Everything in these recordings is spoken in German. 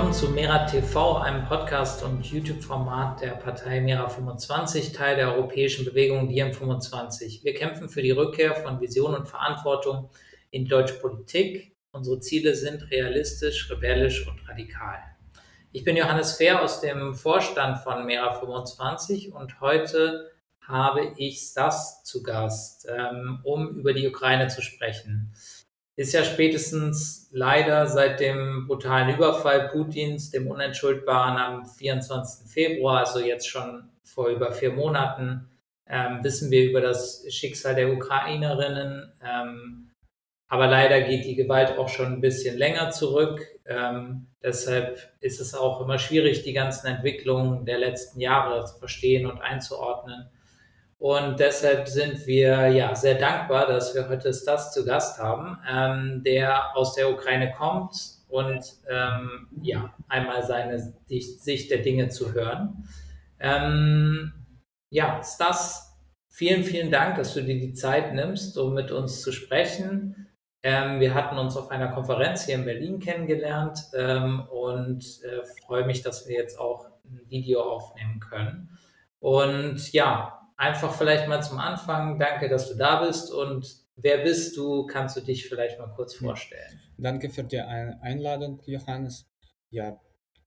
willkommen zu Mera TV, einem Podcast und YouTube-Format der Partei Mera 25, Teil der europäischen Bewegung Diem 25. Wir kämpfen für die Rückkehr von Vision und Verantwortung in deutsche Politik. Unsere Ziele sind realistisch, rebellisch und radikal. Ich bin Johannes Fehr aus dem Vorstand von Mera 25 und heute habe ich Stas zu Gast, ähm, um über die Ukraine zu sprechen ist ja spätestens leider seit dem brutalen Überfall Putins, dem Unentschuldbaren am 24. Februar, also jetzt schon vor über vier Monaten, ähm, wissen wir über das Schicksal der Ukrainerinnen. Ähm, aber leider geht die Gewalt auch schon ein bisschen länger zurück. Ähm, deshalb ist es auch immer schwierig, die ganzen Entwicklungen der letzten Jahre zu verstehen und einzuordnen. Und deshalb sind wir ja sehr dankbar, dass wir heute Stas zu Gast haben, ähm, der aus der Ukraine kommt und ähm, ja, einmal seine Sicht der Dinge zu hören. Ähm, ja, Stas, vielen, vielen Dank, dass du dir die Zeit nimmst, um mit uns zu sprechen. Ähm, wir hatten uns auf einer Konferenz hier in Berlin kennengelernt ähm, und äh, freue mich, dass wir jetzt auch ein Video aufnehmen können. Und ja, einfach vielleicht mal zum Anfang, danke, dass du da bist und wer bist du? Kannst du dich vielleicht mal kurz vorstellen? Danke für die Einladung, Johannes. Ja,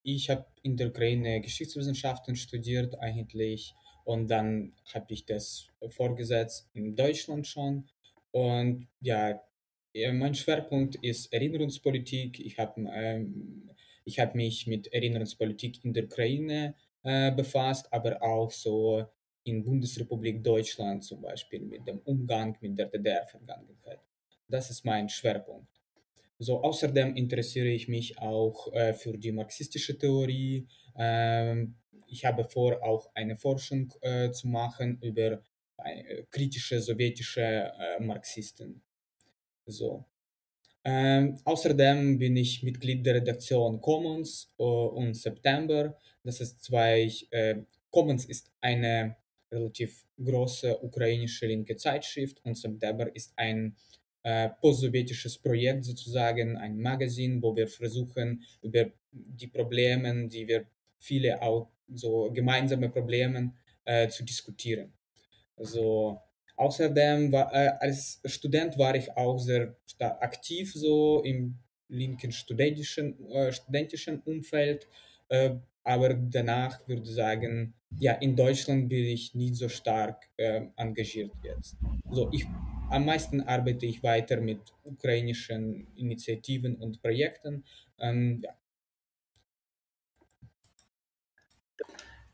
ich habe in der Ukraine Geschichtswissenschaften studiert eigentlich und dann habe ich das vorgesetzt in Deutschland schon und ja, mein Schwerpunkt ist Erinnerungspolitik. Ich habe ähm, ich hab mich mit Erinnerungspolitik in der Ukraine äh, befasst, aber auch so in Bundesrepublik Deutschland zum Beispiel mit dem Umgang mit der DDR-Vergangenheit. Das ist mein Schwerpunkt. So, außerdem interessiere ich mich auch äh, für die marxistische Theorie. Ähm, ich habe vor, auch eine Forschung äh, zu machen über äh, kritische sowjetische äh, Marxisten. So. Ähm, außerdem bin ich Mitglied der Redaktion Commons äh, und September. Das ist zwei, äh, Commons ist eine relativ große ukrainische linke Zeitschrift und September ist ein äh, postsowjetisches Projekt sozusagen, ein Magazin, wo wir versuchen, über die Probleme, die wir viele auch so gemeinsame Probleme äh, zu diskutieren. Also außerdem war, äh, als Student war ich auch sehr aktiv so im linken studentischen, äh, studentischen Umfeld, äh, aber danach würde ich sagen, ja, in Deutschland bin ich nicht so stark äh, engagiert jetzt. So, ich, am meisten arbeite ich weiter mit ukrainischen Initiativen und Projekten. Ähm, ja.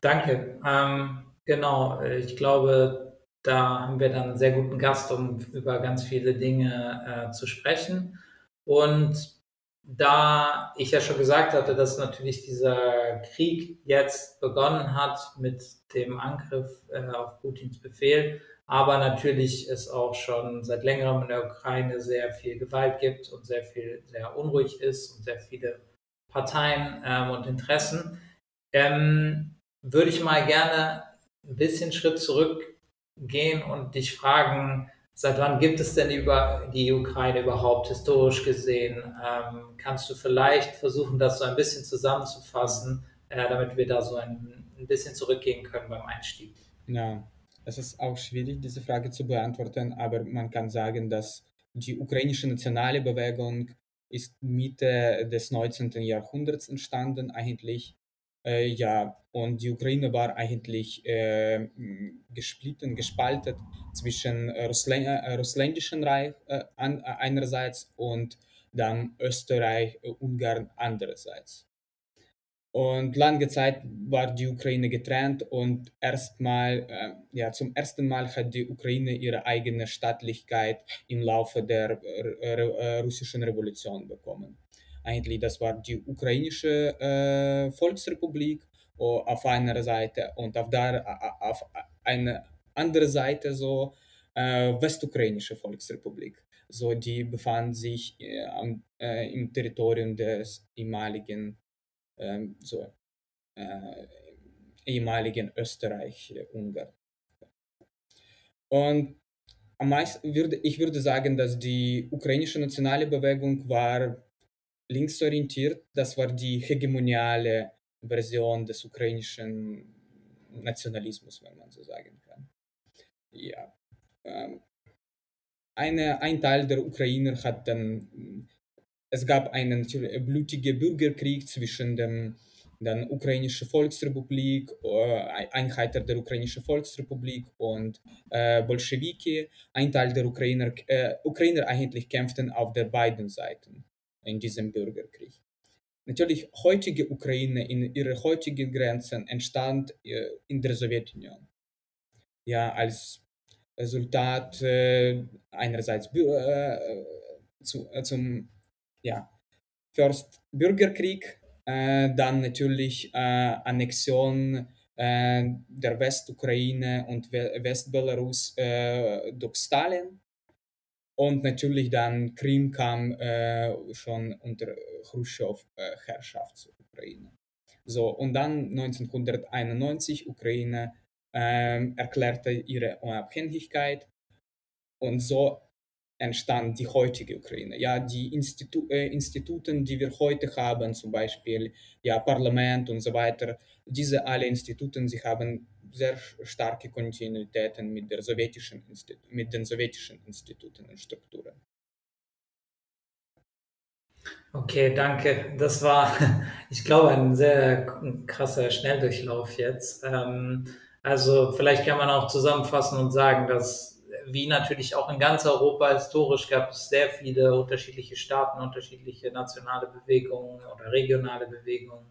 Danke. Ähm, genau, ich glaube, da haben wir dann einen sehr guten Gast, um über ganz viele Dinge äh, zu sprechen. Und da ich ja schon gesagt hatte, dass natürlich dieser Krieg jetzt begonnen hat mit dem Angriff äh, auf Putins Befehl, aber natürlich es auch schon seit längerem in der Ukraine sehr viel Gewalt gibt und sehr viel sehr unruhig ist und sehr viele Parteien ähm, und Interessen, ähm, würde ich mal gerne ein bisschen Schritt zurückgehen und dich fragen, Seit wann gibt es denn die, die Ukraine überhaupt historisch gesehen? Ähm, kannst du vielleicht versuchen, das so ein bisschen zusammenzufassen, äh, damit wir da so ein, ein bisschen zurückgehen können beim Einstieg? Ja, es ist auch schwierig, diese Frage zu beantworten, aber man kann sagen, dass die ukrainische nationale Bewegung ist Mitte des 19. Jahrhunderts entstanden eigentlich äh, ja, und die Ukraine war eigentlich äh, gesplitten, gespalten zwischen Russland, äh, russländischen Reich äh, an, äh, einerseits und dann Österreich, äh, Ungarn andererseits. Und lange Zeit war die Ukraine getrennt und erstmal, äh, ja, zum ersten Mal hat die Ukraine ihre eigene Staatlichkeit im Laufe der äh, russischen Revolution bekommen eigentlich das war die ukrainische äh, Volksrepublik auf einer Seite und auf der auf eine andere Seite so äh, westukrainische Volksrepublik. So die befand sich äh, am, äh, im Territorium des ehemaligen ähm, so äh, ehemaligen Österreich-Ungarn. Und am meisten würde ich würde sagen, dass die ukrainische nationale Bewegung war linksorientiert. Das war die hegemoniale Version des ukrainischen Nationalismus, wenn man so sagen kann. Ja. Ähm, eine, ein Teil der Ukrainer hat dann, es gab einen blutigen Bürgerkrieg zwischen dem dann ukrainische Volksrepublik, äh, Einheiten der ukrainischen Volksrepublik und äh, Bolschewiki. Ein Teil der Ukrainer, äh, Ukrainer eigentlich kämpften auf der beiden Seiten in diesem Bürgerkrieg. Natürlich, heutige Ukraine in ihre heutigen Grenzen entstand äh, in der Sowjetunion. Ja, als Resultat äh, einerseits äh, zu, zum ja, First Bürgerkrieg äh, dann natürlich äh, Annexion äh, der Westukraine und Westbelarus durch Stalin. Und natürlich dann Krim kam schon unter Khrushchev-Herrschaft zur Ukraine. So, und dann 1991 Ukraine äh, erklärte ihre Unabhängigkeit und so entstand die heutige Ukraine. Ja, die Institu äh, Instituten, die wir heute haben, zum Beispiel ja, Parlament und so weiter, diese alle Instituten, sie haben sehr starke Kontinuitäten mit, der sowjetischen mit den sowjetischen Instituten und Strukturen. Okay, danke. Das war, ich glaube, ein sehr krasser Schnelldurchlauf jetzt. Ähm, also vielleicht kann man auch zusammenfassen und sagen, dass wie natürlich auch in ganz Europa historisch gab es sehr viele unterschiedliche Staaten, unterschiedliche nationale Bewegungen oder regionale Bewegungen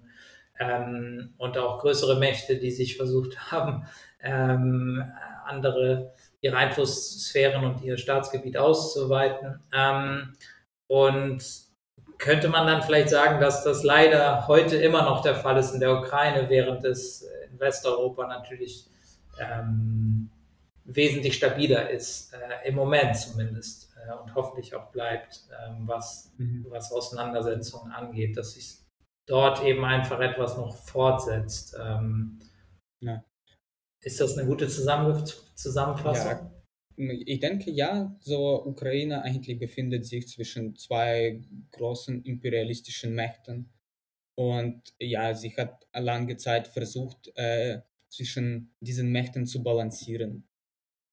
ähm, und auch größere Mächte, die sich versucht haben, ähm, andere ihre Einflusssphären und ihr Staatsgebiet auszuweiten. Ähm, und könnte man dann vielleicht sagen, dass das leider heute immer noch der Fall ist in der Ukraine, während es in Westeuropa natürlich ähm, wesentlich stabiler ist, äh, im Moment zumindest äh, und hoffentlich auch bleibt, äh, was, mhm. was Auseinandersetzungen angeht, dass sich dort eben einfach etwas noch fortsetzt. Ähm, ja. Ist das eine gute Zusammen Zusammenfassung? Ja. Ich denke ja, so Ukraine eigentlich befindet sich zwischen zwei großen imperialistischen Mächten. Und ja, sie hat lange Zeit versucht, äh, zwischen diesen Mächten zu balancieren.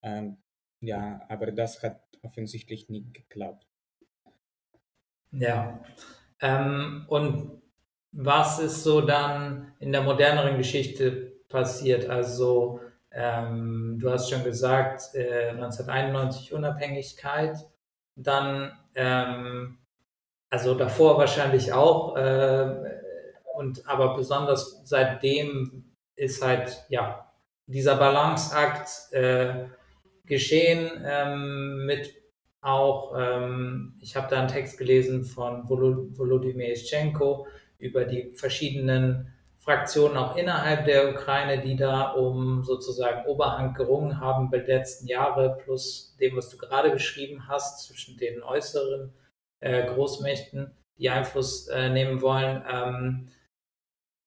Ähm, ja, aber das hat offensichtlich nicht geklappt. Ja. Ähm, und was ist so dann in der moderneren Geschichte passiert? Also, ähm, du hast schon gesagt, äh, 1991 Unabhängigkeit, dann, ähm, also davor wahrscheinlich auch, äh, und aber besonders seitdem ist halt, ja, dieser Balanceakt, äh, geschehen ähm, mit auch, ähm, ich habe da einen Text gelesen von Volodymyr Ischenko über die verschiedenen Fraktionen auch innerhalb der Ukraine, die da um sozusagen Oberhand gerungen haben bei den letzten Jahre, plus dem, was du gerade beschrieben hast, zwischen den äußeren äh, Großmächten, die Einfluss äh, nehmen wollen. Ähm,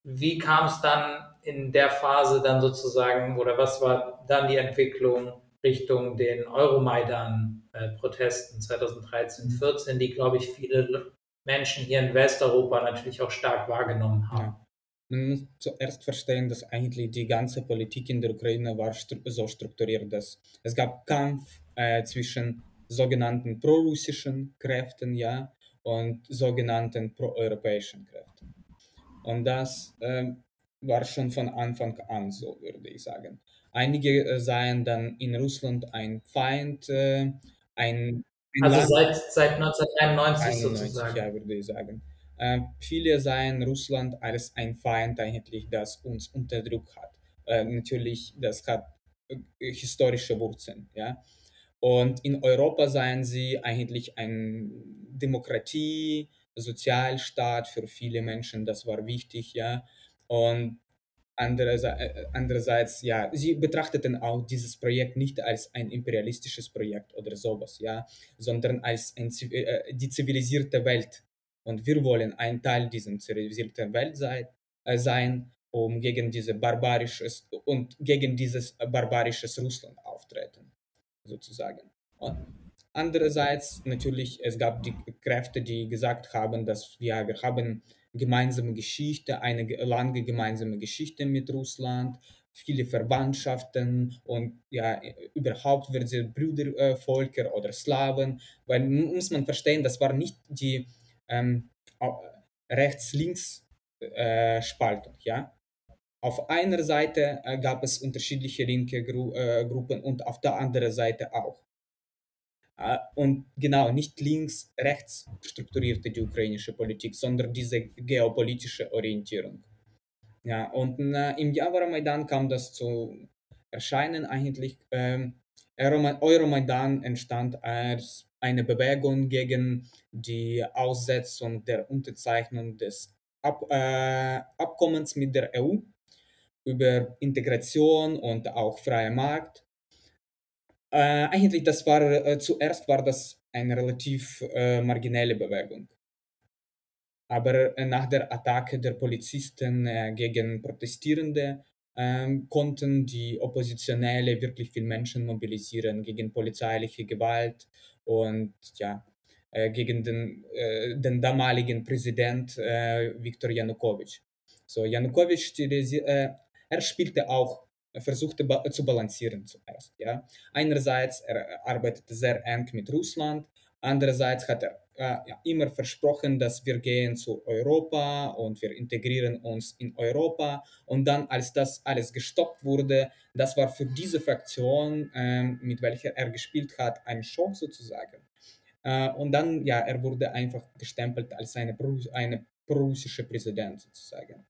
wie kam es dann in der Phase dann sozusagen, oder was war dann die Entwicklung Richtung den Euromaidan-Protesten 2013, 14, die, glaube ich, viele Menschen hier in Westeuropa natürlich auch stark wahrgenommen haben. Ja. Man muss zuerst verstehen, dass eigentlich die ganze Politik in der Ukraine war so strukturiert, dass es gab Kampf äh, zwischen sogenannten prorussischen Kräften ja, und sogenannten proeuropäischen Kräften. Und das äh, war schon von Anfang an so, würde ich sagen. Einige äh, seien dann in Russland ein Feind, äh, ein Also seit, seit 1991 sozusagen. Ja, würde ich sagen. Äh, viele seien Russland als ein Feind eigentlich, das uns unterdrückt hat. Äh, natürlich, das hat äh, historische Wurzeln, ja. Und in Europa seien sie eigentlich eine Demokratie, Sozialstaat für viele Menschen, das war wichtig, ja. Und Andererseits, äh, andererseits, ja, sie betrachteten auch dieses Projekt nicht als ein imperialistisches Projekt oder sowas, ja, sondern als ein, äh, die zivilisierte Welt. Und wir wollen ein Teil dieser zivilisierten Welt sei, äh, sein, um gegen diese barbarisches und gegen dieses barbarisches Russland auftreten, sozusagen. Und Andererseits natürlich, es gab die Kräfte, die gesagt haben, dass ja, wir haben gemeinsame Geschichte, eine ge- lange gemeinsame Geschichte mit Russland, viele Verwandtschaften und ja, überhaupt wir sind Brüdervölker oder Slawen, weil muss man verstehen, das war nicht die ähm, Rechts-Links-Spaltung, ja. Auf einer Seite äh, gab es unterschiedliche linke Gru äh, Gruppen und auf der anderen Seite auch. Und genau, nicht links, rechts strukturierte die ukrainische Politik, sondern diese geopolitische Orientierung. Ja, und äh, im Euromaidan kam das zu Erscheinen eigentlich. Ähm, Euroma- Euromaidan entstand als eine Bewegung gegen die Aussetzung der Unterzeichnung des Ab äh, Abkommens mit der EU über Integration und auch freien Markt. Äh, eigentlich, das war äh, zuerst war das eine relativ äh, marginelle Bewegung. Aber äh, nach der Attacke der Polizisten äh, gegen Protestierende ähm, konnten die Oppositionelle wirklich viele Menschen mobilisieren gegen polizeiliche Gewalt und ja, äh, gegen den, den damaligen Präsident Viktor Janukowitsch. So, Janukowitsch, er spielte auch, versuchte zu balancieren zuerst. Ja. Einerseits, er arbeitete sehr eng mit Russland, andererseits hat er äh, immer versprochen, dass wir gehen zu Europa und wir integrieren uns in Europa. Und dann, als das alles gestoppt wurde, das war für diese Fraktion, ähm, mit welcher er gespielt hat, ein Schock sozusagen. Äh, und dann, ja, er wurde einfach gestempelt als eine, eine prorussische Präsident sozusagen.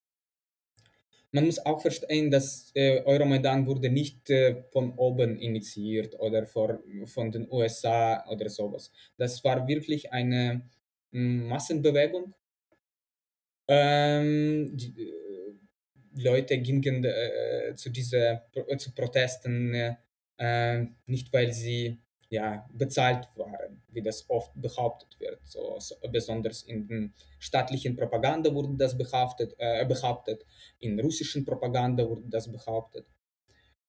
Man muss auch verstehen, dass äh, Euromaidan wurde nicht äh, von oben initiiert oder vor, von den USA oder sowas. Das war wirklich eine mm, Massenbewegung. Ähm, die, äh, Leute gingen äh, zu diese äh, zu Protesten äh, nicht, weil sie ja bezahlt waren, wie das oft behauptet wird. So, so, besonders in den staatlichen Propaganda wurde das behauptet, äh, behauptet, in russischen Propaganda wurde das behauptet.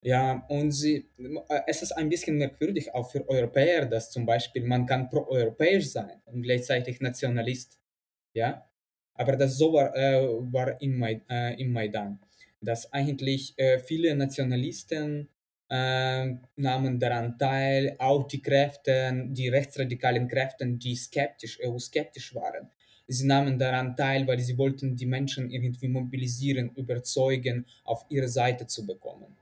Ja, und sie, äh, es ist ein bisschen merkwürdig auch für Europäer, dass zum Beispiel man kann pro-europäisch sein und gleichzeitig Nationalist. Ja, aber das so war, äh, war im, Mai, äh, im Maidan, dass eigentlich äh, viele Nationalisten nahmen daran teil, auch die Kräfte, die rechtsradikalen Kräfte, die skeptisch, EU-skeptisch waren. Sie nahmen daran teil, weil sie wollten die Menschen irgendwie mobilisieren, überzeugen, auf ihre Seite zu bekommen.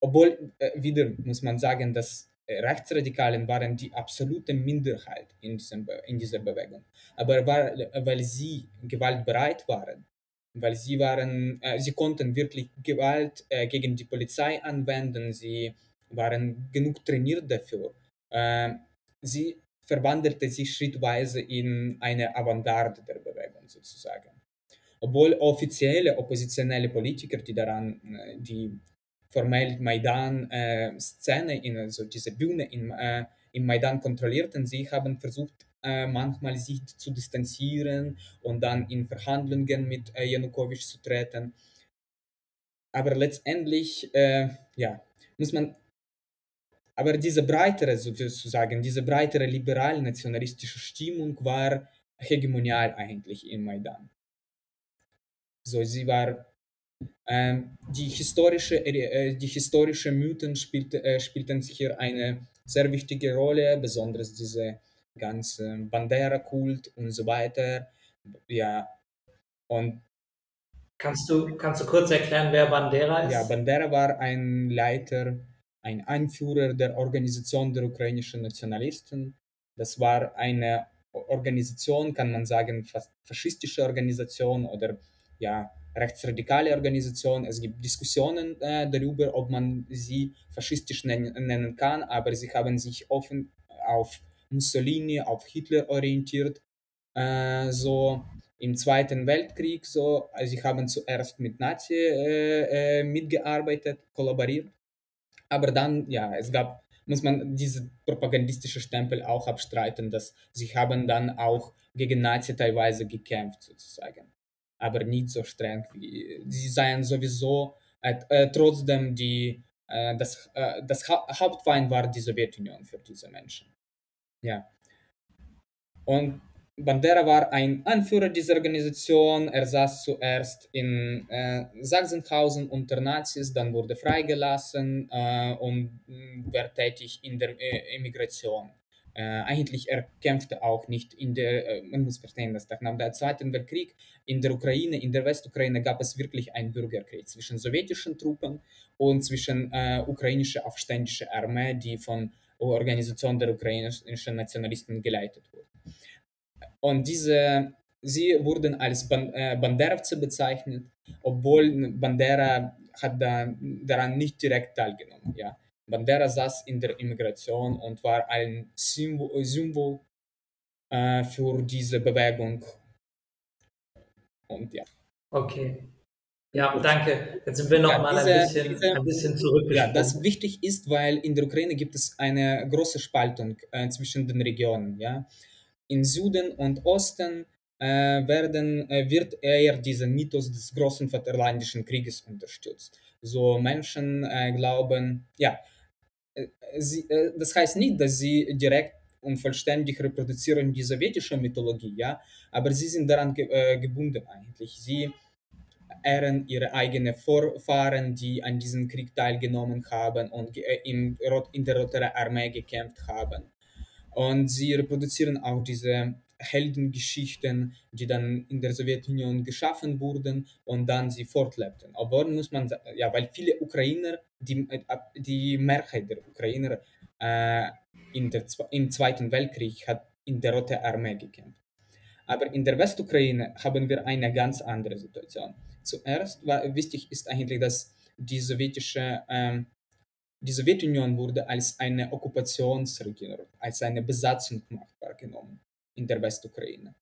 Obwohl, äh, wieder muss man sagen, dass äh, Rechtsradikalen waren die absolute Minderheit in, diesem, in dieser Bewegung. Aber weil, weil sie gewaltbereit waren, weil sie waren, äh, sie konnten wirklich Gewalt äh, gegen die Polizei anwenden, sie waren genug trainiert dafür. Äh, sie verwandelte sich schrittweise in eine Avantgarde der Bewegung sozusagen. Obwohl offizielle oppositionelle Politiker, die daran, äh, die formell Maidan-Szene, in also diese Bühne in, äh, im Maidan kontrollierten, sie haben versucht, äh, manchmal sich zu distanzieren und dann in Verhandlungen mit äh, Janukowitsch zu treten. Aber letztendlich, äh, ja, muss man, aber diese breitere, sozusagen, diese breitere liberal-nationalistische Stimmung war hegemonial eigentlich im Maidan. So, sie war ähm, die, historische, äh, die historische Mythen spielte, äh, spielten hier eine sehr wichtige Rolle, besonders diese ganze Bandera-Kult und so weiter. Ja, und Kannst du, kannst du kurz erklären, wer Bandera ist? ja, Bandera war ein Leiter, ein Anführer der Organisation der ukrainischen Nationalisten. Das war eine Organisation, kann man sagen, fast faschistische Organisation oder ja, rechtsradikale Organisation. Es gibt Diskussionen äh, darüber, ob man sie faschistisch nennen, nennen kann, aber sie haben sich offen auf Mussolini, auf Hitler orientiert. Äh, so im Zweiten Weltkrieg, so, also sie haben zuerst mit Nazi äh, äh, mitgearbeitet, kollaboriert, aber dann, ja, es gab, muss man diese propagandistische Stempel auch abstreiten, dass sie haben dann auch gegen Nazi teilweise gekämpft, sozusagen aber nicht so streng wie sie seien sowieso äh, äh, trotzdem die das, das ha Hauptfeind war die Sowjetunion für diese Menschen. Ja. Und Bandera war ein Anführer dieser Organisation. Er saß zuerst in äh, Sachsenhausen unter Nazis, dann wurde freigelassen äh, und war tätig in der äh, Emigration. Äh, eigentlich er kämpfte auch nicht in der, äh, man muss verstehen, dass nach dem Zweiten Weltkrieg in der Ukraine, in der Westukraine gab es wirklich einen Bürgerkrieg zwischen sowjetischen Truppen und zwischen äh, ukrainischer aufständischer Armee, die von Organisation der ukrainischen Nationalisten geleitet wurde. Und diese, sie wurden als Ban äh, bezeichnet, obwohl Bandera hat da, daran nicht direkt teilgenommen. Ja. Bandera saß in der Immigration und war ein Symbol, Symbol äh, für diese Bewegung. Und ja. Okay. Ja, danke. Jetzt sind wir noch ja, mal diese, ein, bisschen, diese, ein bisschen zurückgesprungen. Ja, das wichtig ist, weil in der Ukraine gibt es eine große Spaltung äh, zwischen den Regionen. Ja? In Süden und Osten äh, werden, äh, wird eher dieser Mythos des großen Vaterlandischen Krieges unterstützt. So Menschen äh, glauben, ja, äh, sie, äh, das heißt nicht, dass sie direkt und vollständig reproduzieren die sowjetische Mythologie, ja, aber sie sind daran ge gebunden eigentlich. Sie ehren ihre eigenen Vorfahren, die an diesem Krieg teilgenommen haben und in, in der Roten Armee gekämpft haben. Und sie reproduzieren auch diese Heldengeschichten, die dann in der Sowjetunion geschaffen wurden und dann sie fortlebten. Aber muss man sagen, ja, weil viele Ukrainer, die, die Mehrheit der Ukrainer äh, in der, im Zweiten Weltkrieg hat in der Roten Armee gekämpft. Aber in der Westukraine haben wir eine ganz andere Situation. Zuerst war wichtig ist eigentlich, dass die sowjetische ähm, die Sowjetunion wurde als eine Okkupationsregion, als eine Besatzungsmacht wahrgenommen in der Westukraine.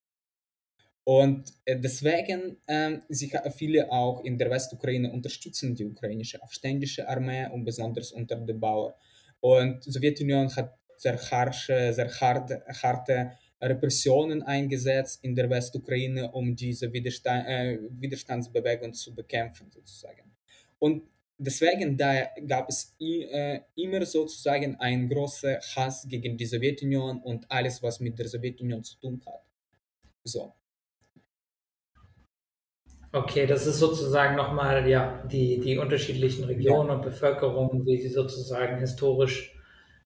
Und äh, deswegen, äh, sie, viele auch in der Westukraine unterstützen die ukrainische aufständische Armee und besonders unter den Bauern. Und die Sowjetunion hat sehr, harsche, sehr harte, harte Repressionen eingesetzt in der Westukraine, um diese Widerstand, äh, Widerstandsbewegung zu bekämpfen, sozusagen. Und deswegen da gab es äh, immer sozusagen einen großen Hass gegen die Sowjetunion und alles, was mit der Sowjetunion zu tun hat. So. Okay, das ist sozusagen nochmal ja, die, die unterschiedlichen Regionen ja. und Bevölkerungen, wie sie sozusagen historisch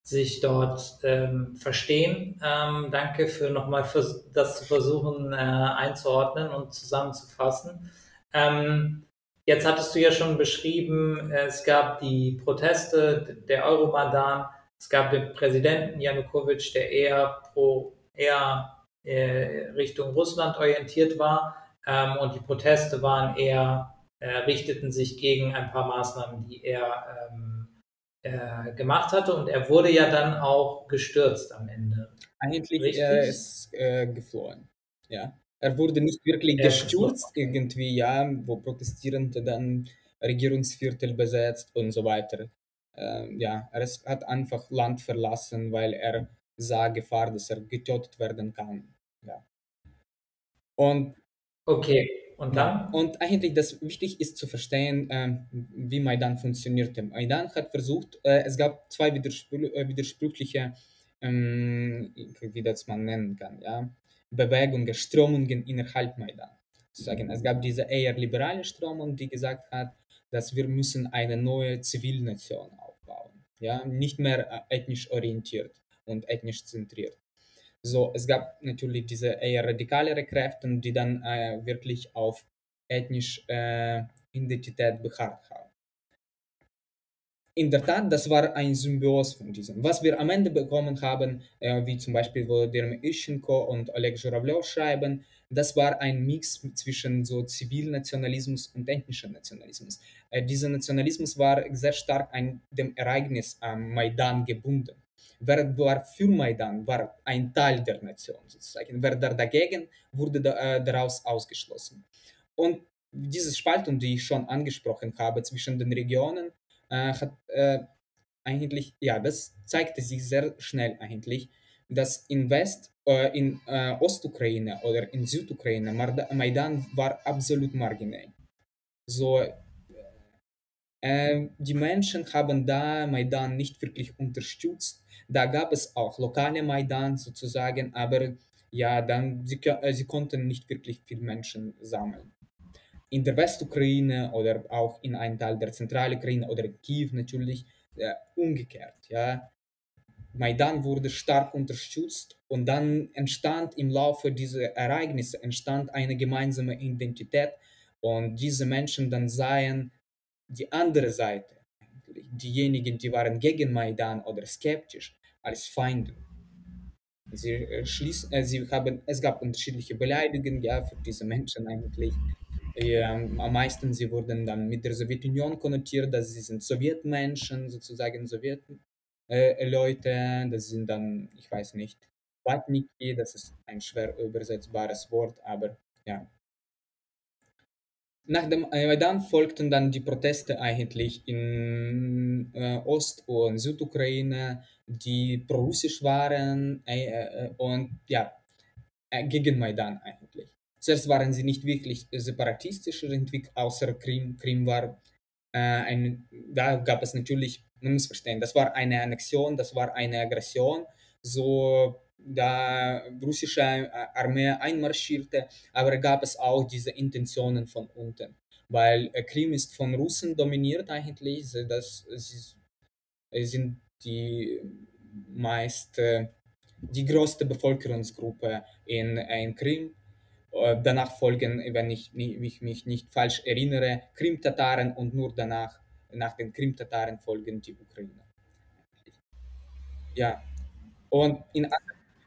sich dort ähm, verstehen. Ähm, danke für nochmal das zu versuchen äh, einzuordnen und zusammenzufassen. Ähm, jetzt hattest du ja schon beschrieben, es gab die Proteste der Euromaidan, es gab den Präsidenten Janukowitsch, der eher pro eher äh, Richtung Russland orientiert war ähm, und die Proteste waren eher äh, richteten sich gegen ein paar Maßnahmen, die er ähm, äh, gemacht hatte und er wurde ja dann auch gestürzt am Ende. Eigentlich Richtig? er ist äh, geflohen. Ja. Er wurde nicht wirklich er gestürzt irgendwie, ja, wo Protestierende dann Regierungsviertel besetzt und so weiter. Ähm, ja, er ist, hat einfach Land verlassen, weil er sah Gefahr, dass er getötet werden kann. Ja. Und okay. Und dann? Und eigentlich das wichtig ist zu verstehen, äh, wie Maidan funktionierte. Maidan hat versucht, äh, es gab zwei widerspr äh, widersprüchliche, ähm, wie das man nennen kann, ja, Bewegungen, Strömungen innerhalb Maidan. Sozusagen. Es gab diese eher liberale Strömung, die gesagt hat, dass wir müssen eine neue Zivilnation aufbauen, ja, nicht mehr äh, ethnisch orientiert und ethnisch zentriert. So, es gab natürlich diese eher radikalere Kräfte, die dann äh, wirklich auf ethnische äh, Identität beharrt haben. In der Tat, das war ein Symbios von diesem. Was wir am Ende bekommen haben, äh, wie zum Beispiel, Derme Ischenko und Oleg Zhuravlev schreiben, das war ein Mix zwischen so Zivilnationalismus und ethnischem Nationalismus. Äh, dieser Nationalismus war sehr stark an dem Ereignis am Maidan gebunden. Wer war für Maidan, war ein Teil der Nation sozusagen. Wer dagegen wurde da, äh, daraus ausgeschlossen. Und diese Spaltung, die ich schon angesprochen habe zwischen den Regionen, äh, hat äh, eigentlich, ja, das zeigte sich sehr schnell eigentlich, dass in West, äh, in äh, Ostukraine oder in Südukraine Maidan war absolut marginell. So Ähm, die Menschen haben da Maidan nicht wirklich unterstützt. Da gab es auch lokale Maidan sozusagen, aber ja, dann sie, äh, sie konnten nicht wirklich viele Menschen sammeln. In der Westukraine oder auch in einem Teil der Zentralukraine oder Kiew natürlich äh, umgekehrt. Ja. Maidan wurde stark unterstützt und dann entstand im Laufe dieser Ereignisse entstand eine gemeinsame Identität und diese Menschen dann sahen die andere Seite, diejenigen, die waren gegen Maidan oder skeptisch, als Feinde. Sie, äh, schließ, äh, sie haben, es gab unterschiedliche Beleidigungen ja, für diese Menschen eigentlich. Ähm, am meisten, sie wurden dann mit der Sowjetunion konnotiert, dass sie sind Sowjetmenschen, sozusagen Sowjetleute, äh, das sind dann, ich weiß nicht, Watniki, das ist ein schwer übersetzbares Wort, aber ja, nach dem Maidan folgten dann die Proteste eigentlich in äh, Ost- und Südukraine, die prorussisch waren äh, äh, und ja, äh, gegen Maidan eigentlich. Zuerst waren sie nicht wirklich separatistisch, außer Krim. Krim war äh, ein, da gab es natürlich, man muss verstehen, das war eine Annexion, das war eine Aggression, so da russische äh, Armee einmarschierte, aber gab es auch diese Intentionen von unten, weil äh, Krim ist von Russen dominiert eigentlich, sie sind die meist äh, die größte Bevölkerungsgruppe in, in Krim. Danach folgen, wenn ich, ich mich nicht falsch erinnere, Krim-Tataren und nur danach, nach den Krim-Tataren folgen die Ukrainer. Ja, und in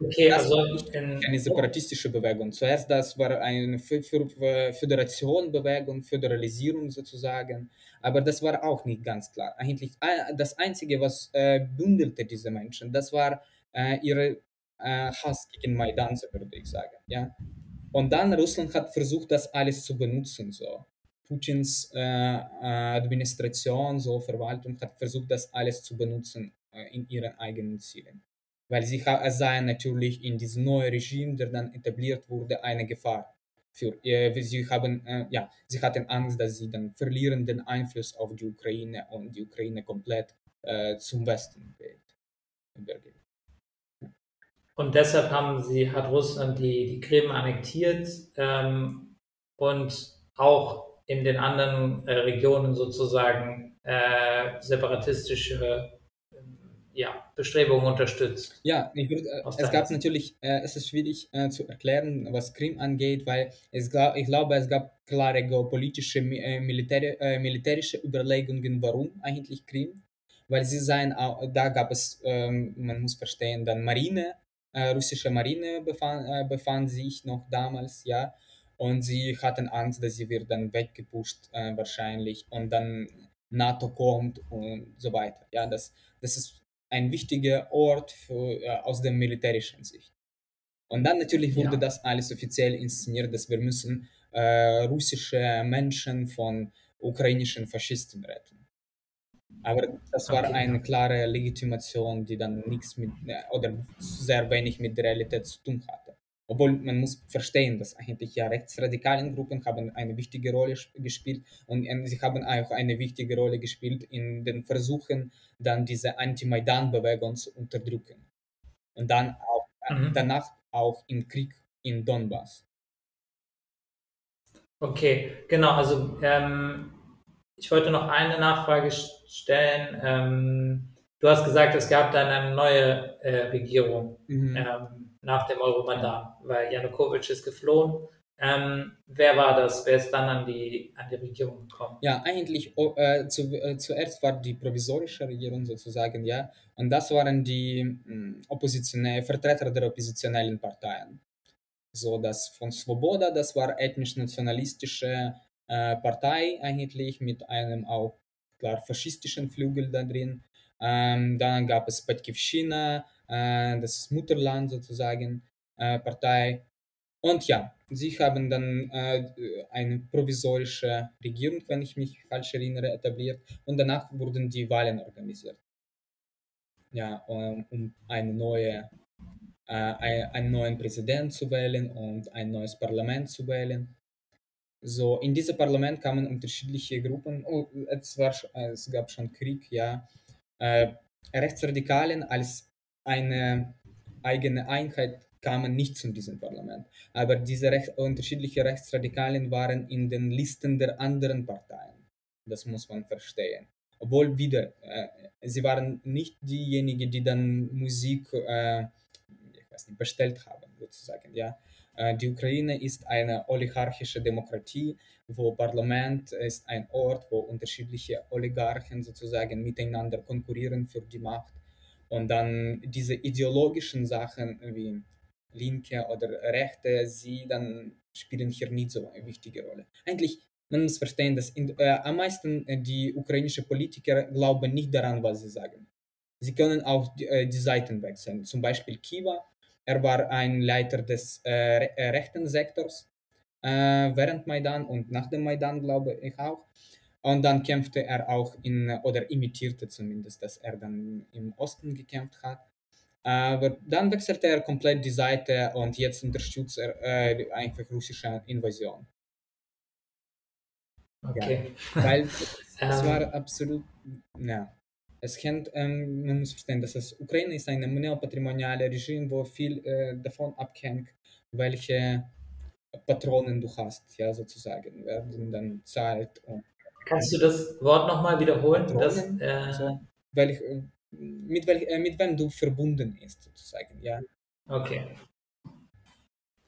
Okay, also in, eine separatistische Bewegung. Zuerst das war eine Fö- Fö- Föderation-Bewegung, Föderalisierung sozusagen, aber das war auch nicht ganz klar. Eigentlich äh, das Einzige, was äh, bündelte diese Menschen, das war äh, ihre äh, Hass gegen Maidan, würde ich sagen. Ja? Und dann Russland hat versucht, das alles zu benutzen. So. Putins Administration, so Verwaltung hat versucht, das alles zu benutzen in ihren eigenen Zielen. Weil sie sahen natürlich in diesem neuen Regime, der dann etabliert wurde, eine Gefahr. Für, äh, sie, haben, äh, ja, sie hatten Angst, dass sie dann verlieren den Einfluss auf die Ukraine und die Ukraine komplett äh, zum Westen geht. übergeht. und deshalb haben sie, hat Russland die, die Krim annektiert ähm, und auch in den anderen äh, Regionen sozusagen äh, separatistische ja, Bestrebungen unterstützt. Ja, ich würde, äh, es gab Sicht. natürlich, äh, es ist schwierig äh, zu erklären, was Krim angeht, weil es gab, ich glaube, es gab klare geopolitische, äh, militär, äh, militärische Überlegungen, warum eigentlich Krim, weil sie seien, auch, da gab es, ähm, man muss verstehen, dann Marine, äh, russische Marine befand, befand sich noch damals, ja, und sie hatten Angst, dass sie wird dann weggepusht wahrscheinlich und dann NATO kommt und so weiter. Ja, das, das ist ein wichtiger Ort für, äh, aus der militärischen Sicht. Und dann natürlich wurde Ja, das alles offiziell inszeniert, dass wir müssen äh, russische Menschen von ukrainischen Faschisten retten. Aber das war eine klare Legitimation, die dann nichts mit äh, oder sehr wenig mit der Realität zu tun hatte. Obwohl man muss verstehen, dass eigentlich ja rechtsradikalen Gruppen haben eine wichtige Rolle sp- gespielt und äh, sie haben auch eine wichtige Rolle gespielt in den Versuchen, dann diese Anti-Maidan-Bewegung zu unterdrücken. Und dann auch äh, Mhm. danach auch im Krieg in Donbass. Okay, genau. Also ähm, ich wollte noch eine Nachfrage st- stellen. Ähm, du hast gesagt, es gab dann eine neue äh, Regierung Mhm. ähm, nach dem Ja. Euromaidan, weil Janukowitsch ist geflohen. Ähm, wer war das? Wer ist dann an die, an die Regierung gekommen? Ja, eigentlich o- äh, zu, äh, zuerst war die provisorische Regierung sozusagen, ja, und das waren die mh, oppositionellen Vertreter der oppositionellen Parteien. So, das von Svoboda, das war ethnisch-nationalistische äh, Partei eigentlich mit einem auch klar faschistischen Flügel da drin. Ähm, dann gab es Batkivshina, äh, das ist Mutterland sozusagen, äh, Partei. Und ja, sie haben dann äh, eine provisorische Regierung, wenn ich mich falsch erinnere, etabliert und danach wurden die Wahlen organisiert. Ja, um, eine neue, äh, ein- einen neuen Präsident zu wählen und ein neues Parlament zu wählen. So, in diesem Parlament kamen unterschiedliche Gruppen. Oh, es, war, es gab schon Krieg, ja. Äh, Rechtsradikalen als eine eigene Einheit kamen nicht zu diesem Parlament. Aber diese Recht, unterschiedlichen Rechtsradikalen waren in den Listen der anderen Parteien. Das muss man verstehen. Obwohl wieder, äh, sie waren nicht diejenigen, die dann Musik äh, ich weiß nicht, bestellt haben, sozusagen. Ja. Äh, die Ukraine ist eine oligarchische Demokratie, wo Parlament ist ein Ort, wo unterschiedliche Oligarchen sozusagen miteinander konkurrieren für die Macht. Und dann diese ideologischen Sachen wie Linke oder Rechte, sie dann spielen hier nicht so eine wichtige Rolle. Eigentlich, man muss verstehen, dass in, äh, am meisten äh, die ukrainischen Politiker glauben nicht daran, was sie sagen. Sie können auch die, äh, die Seiten wechseln. Zum Beispiel Kiva, er war ein Leiter des äh, äh, rechten Sektors äh, während Maidan und nach dem Maidan, glaube ich auch. Und dann kämpfte er auch in, oder imitierte zumindest, dass er dann im Osten gekämpft hat. Aber dann wechselte er komplett die Seite und jetzt unterstützt er äh, einfach russische Invasion. Okay. Ja, weil es, es war absolut, ja. Es kennt, ähm, man muss verstehen, dass es Ukraine ist ein neopatrimoniales Regime, wo viel äh, davon abhängt, welche Patronen du hast, ja, sozusagen, werden dann zahlt. Und, Kannst du das Wort nochmal wiederholen? Das, äh, so, welch, mit, welch, äh, mit wem du verbunden ist, sozusagen, ja. Okay.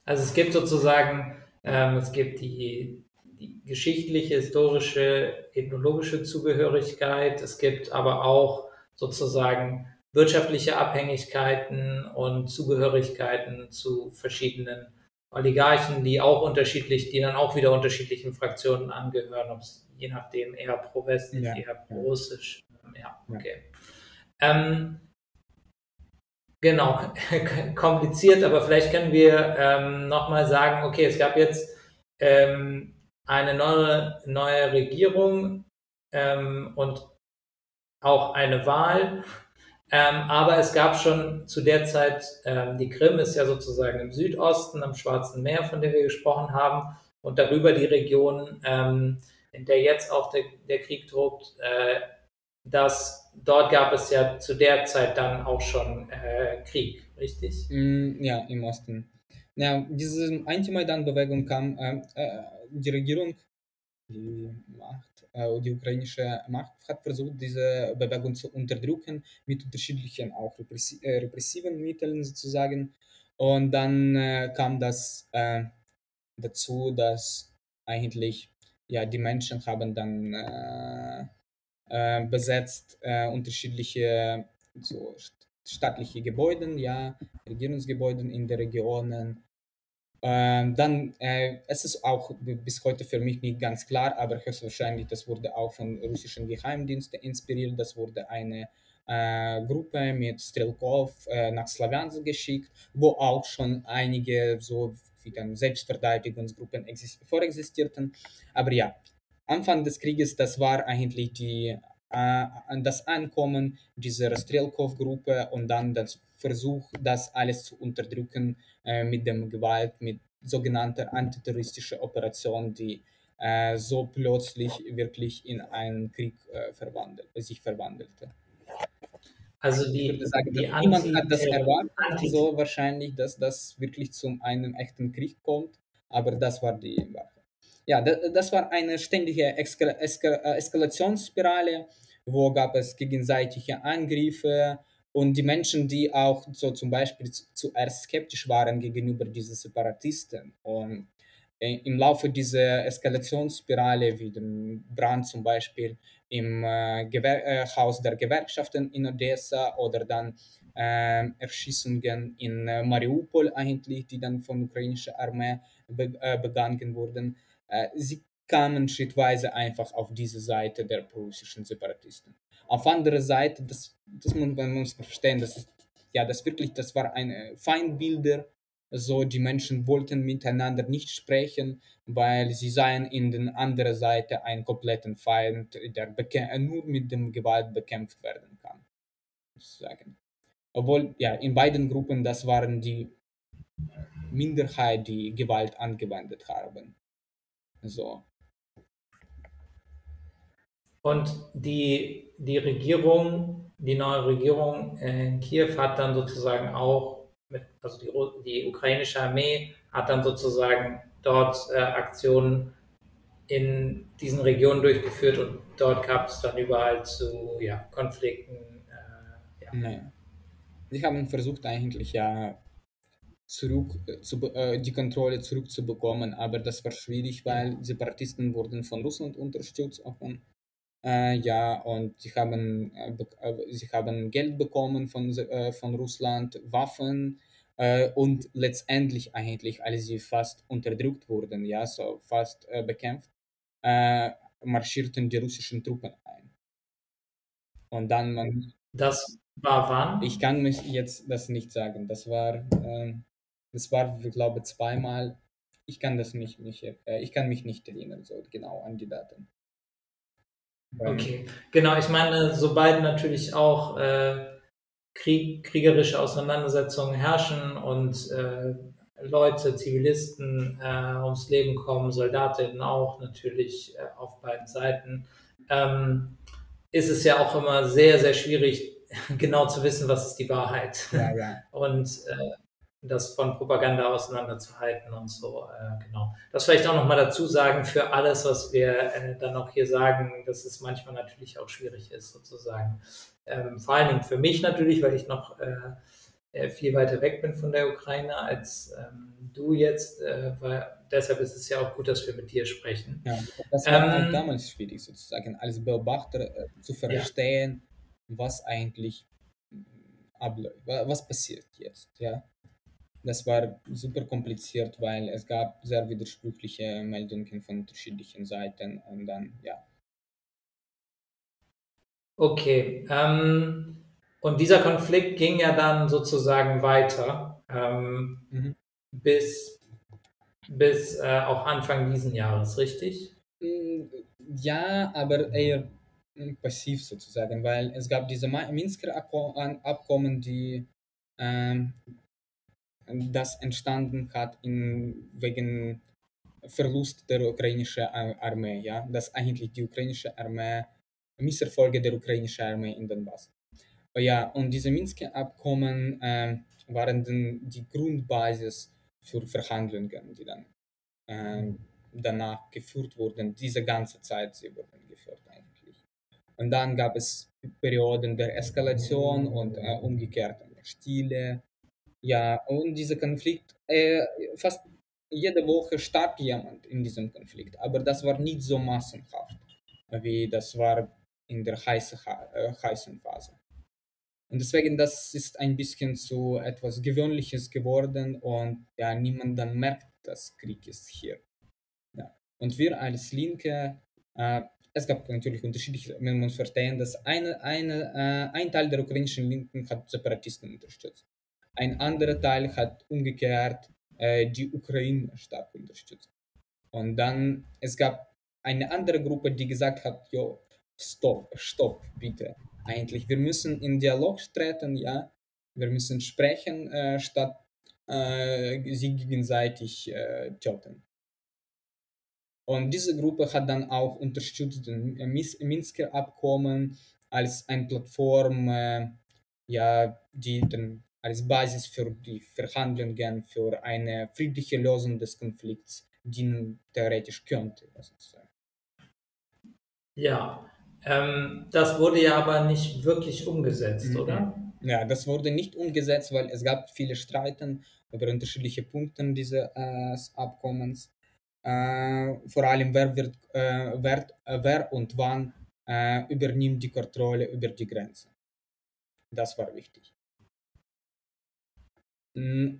Also es gibt sozusagen, ähm, es gibt die, die geschichtliche, historische, ethnologische Zugehörigkeit, es gibt aber auch sozusagen wirtschaftliche Abhängigkeiten und Zugehörigkeiten zu verschiedenen Oligarchen, die auch unterschiedlich, die dann auch wieder unterschiedlichen Fraktionen angehören, ob es je nachdem eher pro-westlich, ja. eher pro-russisch. Ja, okay. Ähm, genau, kompliziert, aber vielleicht können wir ähm, nochmal sagen, okay, es gab jetzt ähm, eine neue, neue Regierung ähm, und auch eine Wahl. Ähm, aber es gab schon zu der Zeit, ähm, die Krim ist ja sozusagen im Südosten, am Schwarzen Meer, von dem wir gesprochen haben, und darüber die Region, ähm, in der jetzt auch der, der Krieg tobt, äh, dass dort gab es ja zu der Zeit dann auch schon äh, Krieg, richtig? Mm, ja, im Osten. Ja, diese Anti-Maidan-Bewegung kam, äh, äh die Regierung, die Macht äh, die ukrainische Macht hat versucht, diese Bewegung zu unterdrücken mit unterschiedlichen auch äh, repressiven Mitteln sozusagen. Und dann kam das dazu, dass eigentlich ja, die Menschen haben dann äh, äh, besetzt unterschiedliche so staatliche Gebäude, ja, Regierungsgebäude in den Regionen ähm, dann, äh, es ist auch bis heute für mich nicht ganz klar, aber höchstwahrscheinlich, das wurde auch von russischen Geheimdiensten inspiriert. Das wurde eine äh, Gruppe mit Strelkov äh, nach Slawiansk geschickt, wo auch schon einige so wie dann Selbstverteidigungsgruppen vorexistierten. Aber ja, Anfang des Krieges, das war eigentlich die, äh, das Ankommen dieser Strelkov-Gruppe und dann das Versuch, das alles zu unterdrücken äh, mit dem Gewalt, mit sogenannter antiterroristischer Operation, die äh, so plötzlich wirklich in einen Krieg äh, verwandelt, sich verwandelte. Also die, ich würde sagen, die niemand hat das erwartet, so wahrscheinlich, dass das wirklich zu einem echten Krieg kommt, aber das war die Wahrheit. Ja, das, war eine ständige Eska Eska Eskalationsspirale, wo gab es gegenseitige Angriffe, und die Menschen, die auch so zum Beispiel zuerst skeptisch waren gegenüber diesen Separatisten und äh, im Laufe dieser Eskalationsspirale, wie dem Brand zum Beispiel im äh, äh, Haus der Gewerkschaften in Odessa oder dann äh, Erschießungen in äh, Mariupol eigentlich, die dann von ukrainischer Armee be äh, begangen wurden, sie kamen schrittweise einfach auf diese Seite der russischen Separatisten. Auf andere Seite, das, das muss man muss verstehen, das ist, ja, das wirklich, das war eine Feindbilder, so die Menschen wollten miteinander nicht sprechen, weil sie seien in der anderen Seite einen kompletten Feind, der nur mit dem Gewalt bekämpft werden kann. Sagen. Obwohl, ja, in beiden Gruppen, das waren die Minderheit, die Gewalt angewendet haben. So. Und die, die Regierung, die neue Regierung in Kiew hat dann sozusagen auch, mit, also die, die ukrainische Armee hat dann sozusagen dort äh, Aktionen in diesen Regionen durchgeführt und dort gab es dann überall zu ja, Konflikten. Äh, ja. Naja. Sie haben versucht eigentlich ja zurück äh, zu, äh, die Kontrolle zurückzubekommen, aber das war schwierig, weil Separatisten wurden von Russland unterstützt, auch von äh, ja, und sie haben, äh, äh, sie haben Geld bekommen von, äh, von Russland, Waffen äh, und letztendlich eigentlich, als sie fast unterdrückt wurden, ja, so fast äh, bekämpft, marschierten die russischen Truppen ein. Und dann man. Das war wann? Ich kann mich jetzt das nicht sagen. Das war, ähm, das war, ich glaube, zweimal. Ich kann das nicht, nicht ich kann mich nicht erinnern, so genau an die Daten. Okay, genau. Ich meine, sobald natürlich auch äh, Krieg, kriegerische Auseinandersetzungen herrschen und äh, Leute, Zivilisten äh, ums Leben kommen, Soldatinnen auch natürlich äh, auf beiden Seiten, ähm, ist es ja auch immer sehr, sehr schwierig, genau zu wissen, was ist die Wahrheit. Ja, ja. Und äh, das von Propaganda auseinanderzuhalten und so. Äh, genau. Das vielleicht auch nochmal dazu sagen für alles, was wir äh, dann noch hier sagen, dass es manchmal natürlich auch schwierig ist, sozusagen. Ähm, vor allen Dingen für mich natürlich, weil ich noch äh, äh viel weiter weg bin von der Ukraine als ähm, du jetzt. Äh, weil, deshalb ist es ja auch gut, dass wir mit dir sprechen. Ja, das war ähm, auch damals schwierig, sozusagen, als Beobachter äh, zu verstehen, ja. was eigentlich abläuft, was passiert jetzt, ja. Das war super kompliziert, weil es gab sehr widersprüchliche Meldungen von unterschiedlichen Seiten und dann, ja. Okay. Ähm, und dieser Konflikt ging ja dann sozusagen weiter ähm, mhm. bis, bis äh, auch Anfang diesen Jahres, richtig? Mm, ja, aber eher passiv sozusagen, weil es gab diese Minsker Abkommen, die ähm, das entstanden hat in, wegen Verlust der ukrainischen Armee, ja, dass eigentlich die ukrainische Armee, Misserfolge der ukrainischen Armee in Donbass. Ja, und diese Minsker Abkommen äh, waren dann die Grundbasis für Verhandlungen, die dann äh, danach geführt wurden. Diese ganze Zeit sie wurden geführt eigentlich. Und dann gab es Perioden der Eskalation und äh, umgekehrt Stille ja, und dieser Konflikt, äh, fast jede Woche starb jemand in diesem Konflikt, aber das war nicht so massenhaft, wie das war in der heißen, äh, heißen Phase. Und deswegen, das ist ein bisschen zu etwas Gewöhnliches geworden und ja, niemand dann merkt, dass Krieg ist hier. Ja. Und wir als Linke, äh, es gab natürlich unterschiedliche, man muss verstehen, dass eine, eine, äh, ein Teil der ukrainischen Linken hat Separatisten unterstützt. Ein anderer Teil hat umgekehrt äh, die Ukraine stark unterstützt. Und dann, es gab eine andere Gruppe, die gesagt hat, jo, stopp, stopp, bitte. Eigentlich, wir müssen in Dialog treten, ja. Wir müssen sprechen, äh, statt äh, sie gegenseitig äh, töten. Und diese Gruppe hat dann auch unterstützt das Minsker Abkommen als eine Plattform, äh, ja, die dann als Basis für die Verhandlungen für eine friedliche Lösung des Konflikts dienen theoretisch könnte. Sozusagen. Ja, ähm, das wurde ja aber nicht wirklich umgesetzt, mhm. oder? Ja, das wurde nicht umgesetzt, weil es gab viele Streiten über unterschiedliche Punkte dieses äh, Abkommens. Äh, vor allem, wer, wird, äh, wer, äh, wer und wann äh, übernimmt die Kontrolle über die Grenze. Das war wichtig. Mm,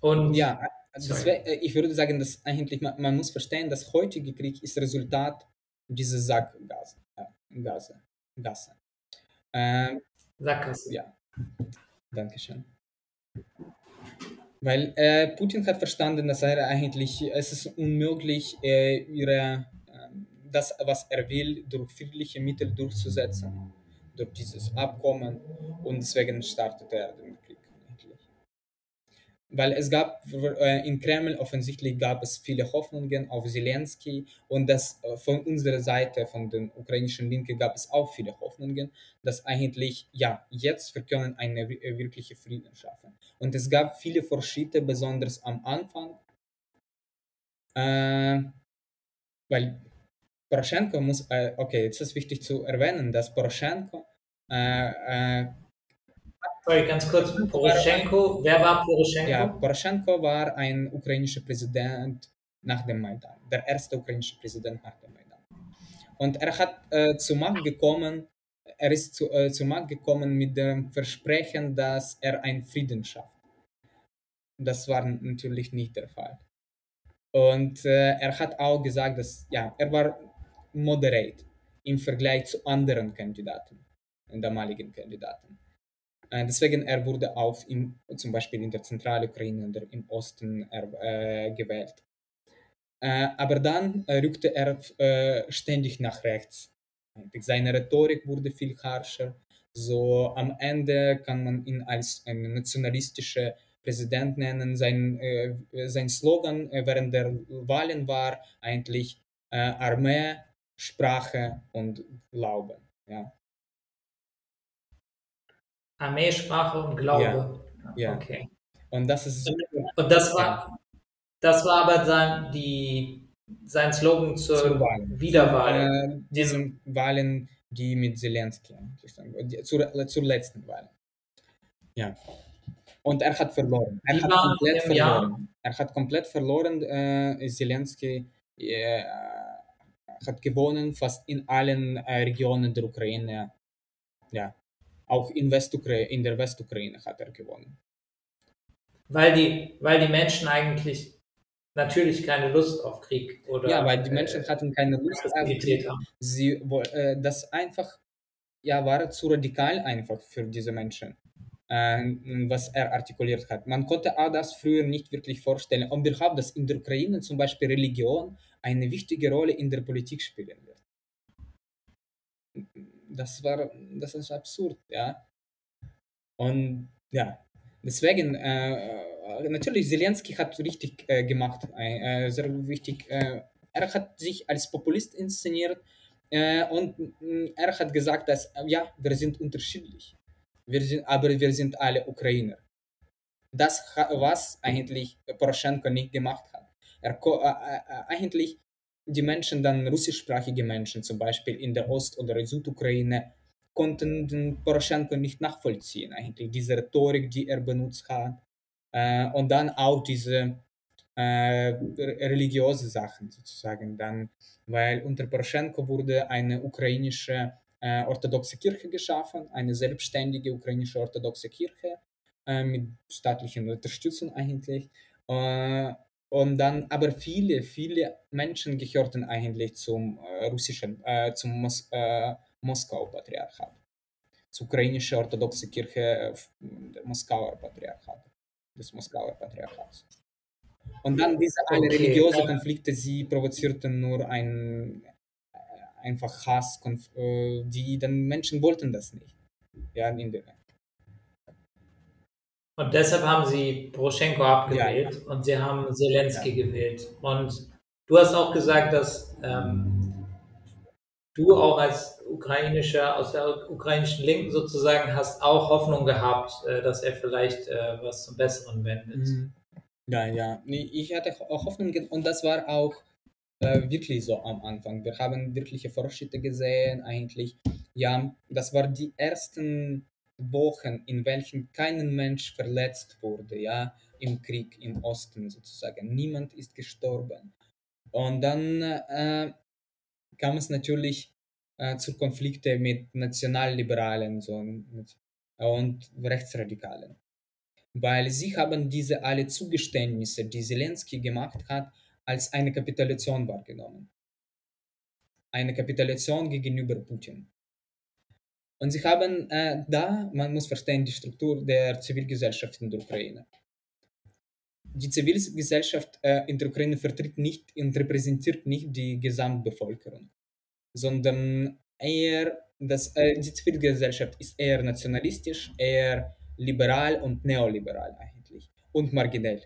und ja, deswegen, äh, ich würde sagen, dass eigentlich man, man, muss verstehen, dass heutige Krieg ist Resultat dieser Sackgasse. Gasse, Gasse. Ähm, Sackgasse. Ja, danke schön. Weil äh, Putin hat verstanden, dass er eigentlich, es ist unmöglich, äh, ihre, äh, das, was er will, durch friedliche Mittel durchzusetzen, durch dieses Abkommen und deswegen startet er den Krieg. Weil es gab äh, in Kreml offensichtlich gab es viele Hoffnungen auf Zelensky und das äh, von unserer Seite, von den ukrainischen Linke, gab es auch viele Hoffnungen, dass eigentlich, ja, jetzt wir können eine äh, wirkliche Frieden schaffen. Und es gab viele Fortschritte, besonders am Anfang, äh, weil Poroschenko muss, äh, okay, jetzt ist wichtig zu erwähnen, dass Poroschenko äh, Sorry, ganz kurz, Poroschenko, wer war Poroschenko? Ja, Poroschenko war ein ukrainischer Präsident nach dem Maidan, der erste ukrainische Präsident nach dem Maidan. Und er hat äh, zur Macht gekommen, er ist zu, äh, zur Macht gekommen mit dem Versprechen, dass er einen Frieden schafft. Das war natürlich nicht der Fall. Und äh, er hat auch gesagt, dass ja, er war moderate im Vergleich zu anderen Kandidaten, damaligen Kandidaten. Äh, deswegen er wurde auch im, zum Beispiel in der Zentralukraine oder im Osten äh, gewählt. Äh, aber dann äh, rückte er äh, ständig nach rechts. Seine Rhetorik wurde viel harscher. So am Ende kann man ihn als einen nationalistischen Präsident nennen. Sein, äh, sein Slogan während der Wahlen war eigentlich Armee, Sprache und Glauben. Ja. Armee, Sprache und Glaube. Ja. ja. Okay. Und das ist. Und das war, das war aber sein, die, sein Slogan zur, zur Wiederwahl. Äh, diesen Wahlen, die mit Zelensky, zur, zur letzten Wahl. Ja. Und er hat verloren. Er hat komplett verloren. Jahr? Er hat komplett verloren. Äh, Zelensky äh, hat gewonnen, fast in allen äh, Regionen der Ukraine. Ja. Auch in, Westukraine, in der Westukraine hat er gewonnen. Weil die, weil die Menschen eigentlich natürlich keine Lust auf Krieg oder. Ja, weil die Menschen äh, hatten keine Lust auf Krieg. Sie, äh, das einfach, ja, war zu radikal einfach für diese Menschen, äh, was er artikuliert hat. Man konnte auch das früher nicht wirklich vorstellen. Und wir haben, dass in der Ukraine zum Beispiel Religion eine wichtige Rolle in der Politik spielen das war, das ist absurd, ja. Und ja, deswegen, äh, natürlich, Zelensky hat richtig äh, gemacht, äh, sehr wichtig. Äh, er hat sich als Populist inszeniert äh, und äh, er hat gesagt, dass, ja, wir sind unterschiedlich, wir sind, aber wir sind alle Ukrainer. Das, was eigentlich Poroschenko nicht gemacht hat. Er, eigentlich die Menschen, dann russischsprachige Menschen zum Beispiel in der Ost- oder Südukraine, konnten den Poroschenko nicht nachvollziehen, eigentlich diese Rhetorik, die er benutzt hat. Äh, und dann auch diese äh, religiöse Sachen sozusagen dann, weil unter Poroschenko wurde eine ukrainische äh, orthodoxe Kirche geschaffen, eine selbstständige ukrainische orthodoxe Kirche äh, mit staatlicher Unterstützung eigentlich. Und dann, aber viele, viele Menschen gehörten eigentlich zum äh, russischen, äh, zum Mos äh, Moskau-Patriarchat, zur ukrainischen orthodoxen Kirche äh, Moskauer Patriarchat, des Moskauer Patriarchats. Und dann diese alle okay. religiösen Konflikte, sie provozierten nur ein, äh, einfach Hass, äh, die dann Menschen wollten das nicht. Ja, in der, und deshalb haben sie Poroschenko abgewählt ja, ja. und sie haben Zelensky ja. gewählt. Und du hast auch gesagt, dass ähm, du auch als ukrainischer, aus der ukrainischen Linken sozusagen hast auch Hoffnung gehabt, äh, dass er vielleicht äh, was zum Besseren wendet. Mhm. Ja, ja. Ich hatte auch Hoffnung und das war auch äh, wirklich so am Anfang. Wir haben wirkliche Fortschritte gesehen, eigentlich. Ja, das war die ersten Wochen, in welchen kein Mensch verletzt wurde, ja, im Krieg im Osten sozusagen. Niemand ist gestorben. Und dann äh, kam es natürlich äh, zu Konflikten mit Nationalliberalen so, und Rechtsradikalen. Weil sie haben diese alle Zugeständnisse, die Zelensky gemacht hat, als eine Kapitulation wahrgenommen. Eine Kapitulation gegenüber Putin. Und sie haben äh, da, man muss verstehen, die Struktur der Zivilgesellschaft in der Ukraine. Die Zivilgesellschaft äh, in der Ukraine vertritt nicht und repräsentiert nicht die Gesamtbevölkerung, sondern eher, das, äh, die Zivilgesellschaft ist eher nationalistisch, eher liberal und neoliberal eigentlich. und marginell.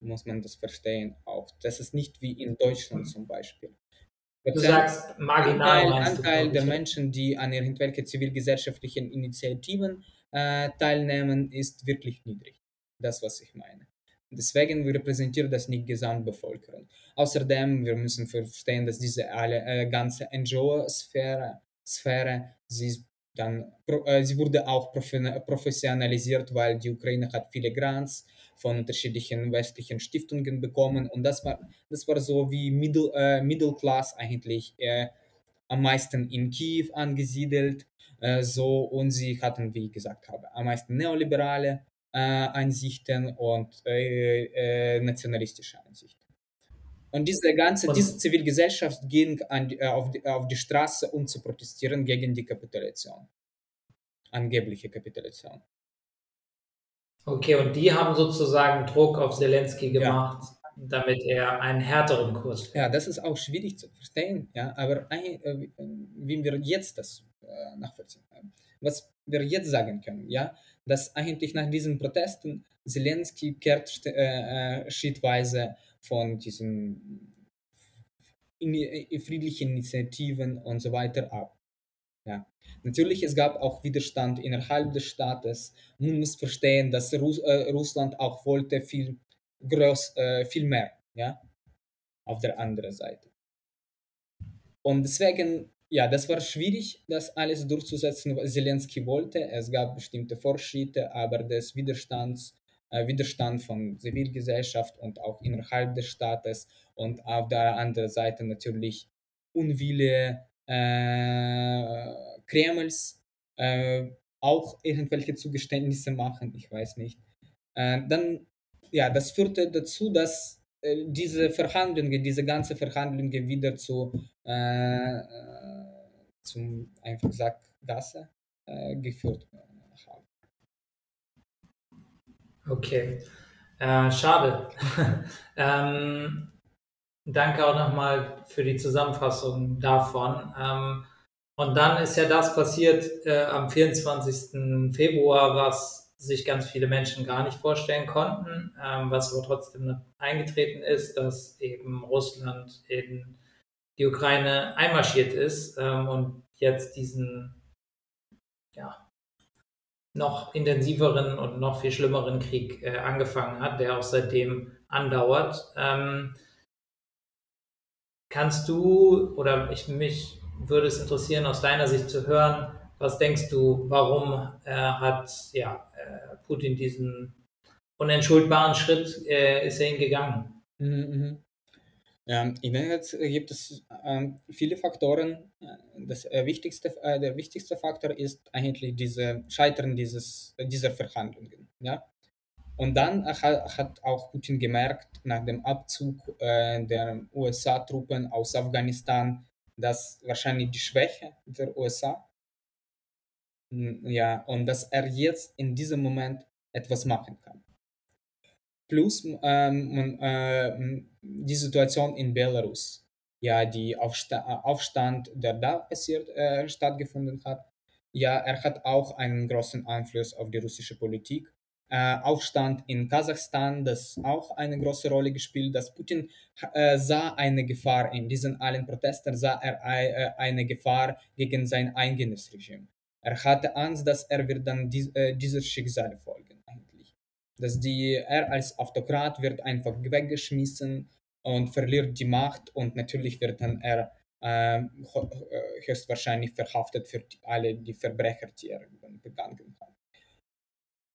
Muss man das verstehen auch. Das ist nicht wie in Deutschland zum Beispiel. Du sagst marginal. Anteil, Anteil der Menschen, die an irgendwelchen zivilgesellschaftlichen Initiativen äh, teilnehmen, ist wirklich niedrig. Das, was ich meine. Deswegen repräsentiert das nicht die Gesamtbevölkerung. Außerdem, wir müssen verstehen, dass diese alle, äh, ganze NGO-Sphäre, Sphäre, sie, dann, äh, sie wurde auch professionalisiert, weil die Ukraine hat viele Grants von unterschiedlichen westlichen Stiftungen bekommen und das war, das war so wie Middle, äh, Middle Class eigentlich äh, am meisten in Kiew angesiedelt äh, so und sie hatten, wie ich gesagt habe, am meisten neoliberale äh, Einsichten und äh, nationalistische Einsichten. Und diese ganze, diese Zivilgesellschaft ging an, auf, die, auf die Straße, um zu protestieren gegen die Kapitulation. Angebliche Kapitulation. Okay, und die haben sozusagen Druck auf Zelensky gemacht, ja. damit er einen härteren Kurs fährt. Ja, das ist auch schwierig zu verstehen, ja, aber äh, wie wir jetzt das äh, nachvollziehen. Was wir jetzt sagen können, ja, dass eigentlich nach diesen Protesten Zelensky kehrt äh, schrittweise von diesen friedlichen Initiativen und so weiter ab. Ja. Natürlich, es gab auch Widerstand innerhalb des Staates. Man muss verstehen, dass Russ äh, Russland auch wollte viel, groß, äh, viel mehr, ja, auf der anderen Seite. Und deswegen, ja, das war schwierig, das alles durchzusetzen, was Zelensky wollte. Es gab bestimmte Fortschritte, aber des Widerstands, äh, Widerstand von Zivilgesellschaft und auch innerhalb des Staates und auf der anderen Seite natürlich Unwille Kremls äh, auch irgendwelche Zugeständnisse machen, ich weiß nicht. Äh, dann, ja, das führte dazu, dass äh, diese Verhandlungen, diese ganze Verhandlungen wieder zu, äh, äh, zum, einfach gesagt, Gasse äh, geführt haben. Okay, schade. ähm, Danke auch nochmal für die Zusammenfassung davon. Ähm, und dann ist ja das passiert äh, am 24. Februar, was sich ganz viele Menschen gar nicht vorstellen konnten, ähm, was aber trotzdem eingetreten ist, dass eben Russland in die Ukraine einmarschiert ist ähm, und jetzt diesen ja, noch intensiveren und noch viel schlimmeren Krieg äh, angefangen hat, der auch seitdem andauert. Ähm, Kannst du oder ich, mich würde es interessieren, aus deiner Sicht zu hören, was denkst du, warum äh, hat ja, äh, Putin diesen unentschuldbaren Schritt, äh, ist er ihn gegangen? Mhm. Ja, ich denke, jetzt gibt es ähm, viele Faktoren. Das äh, wichtigste, äh, der wichtigste Faktor ist eigentlich diese Scheitern dieses, dieser Verhandlungen. Ja? Und dann hat auch Putin gemerkt, nach dem Abzug äh, der USA-Truppen aus Afghanistan, dass wahrscheinlich die Schwäche der USA, ja, und dass er jetzt in diesem Moment etwas machen kann. Plus ähm, äh, die Situation in Belarus, ja, die Aufsta Aufstand, der da passiert, äh, stattgefunden hat, ja, er hat auch einen großen Einfluss auf die russische Politik. äh, Aufstand in Kasachstan, das auch eine große Rolle gespielt, dass Putin äh, sah eine Gefahr in diesen allen Protesten, sah er äh, eine Gefahr gegen sein eigenes Regime. Er hatte Angst, dass er wird dann dies, äh, dieser Schicksal folgen eigentlich. Dass die, er als Autokrat wird einfach weggeschmissen und verliert die Macht und natürlich wird dann er äh, äh, höchstwahrscheinlich verhaftet für die, alle die Verbrecher, die er begangen hat.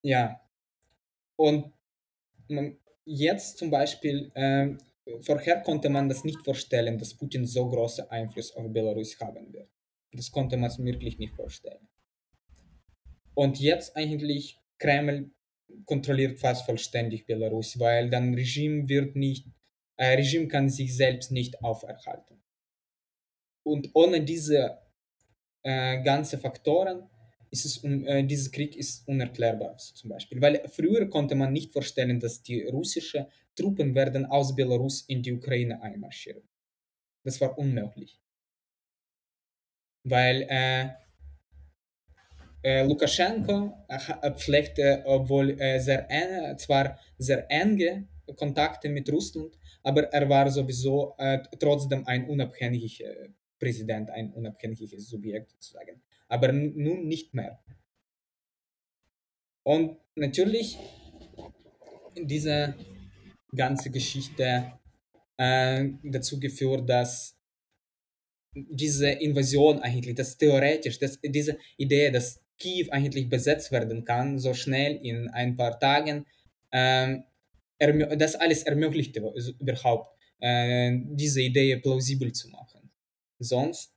Ja, und jetzt zum Beispiel, äh, vorher konnte man das nicht vorstellen, dass Putin so großen Einfluss auf Belarus haben wird. Das konnte man wirklich nicht vorstellen. Und jetzt eigentlich Kreml kontrolliert fast vollständig Belarus, weil dann Regime wird nicht, äh, Regime kann sich selbst nicht auferhalten. Und ohne diese äh, ganzen Faktoren ist es, äh, dieser Krieg ist unerklärbar zum Beispiel. Weil früher konnte man nicht vorstellen, dass die russischen Truppen werden aus Belarus in die Ukraine einmarschieren. Das war unmöglich. Weil äh, äh, Lukaschenko äh, pflegte, obwohl äh, sehr eng, zwar sehr enge Kontakte mit Russland, aber er war sowieso äh, trotzdem ein unabhängiger Präsident, ein unabhängiges Subjekt sozusagen. Aber nun nicht mehr. Und natürlich diese ganze Geschichte äh, dazu geführt, dass diese Invasion eigentlich, das theoretisch, dass diese Idee, dass Kiew eigentlich besetzt werden kann, so schnell in ein paar Tagen, ähm, das alles ermöglichte überhaupt, äh, diese Idee plausibel zu machen. Sonst,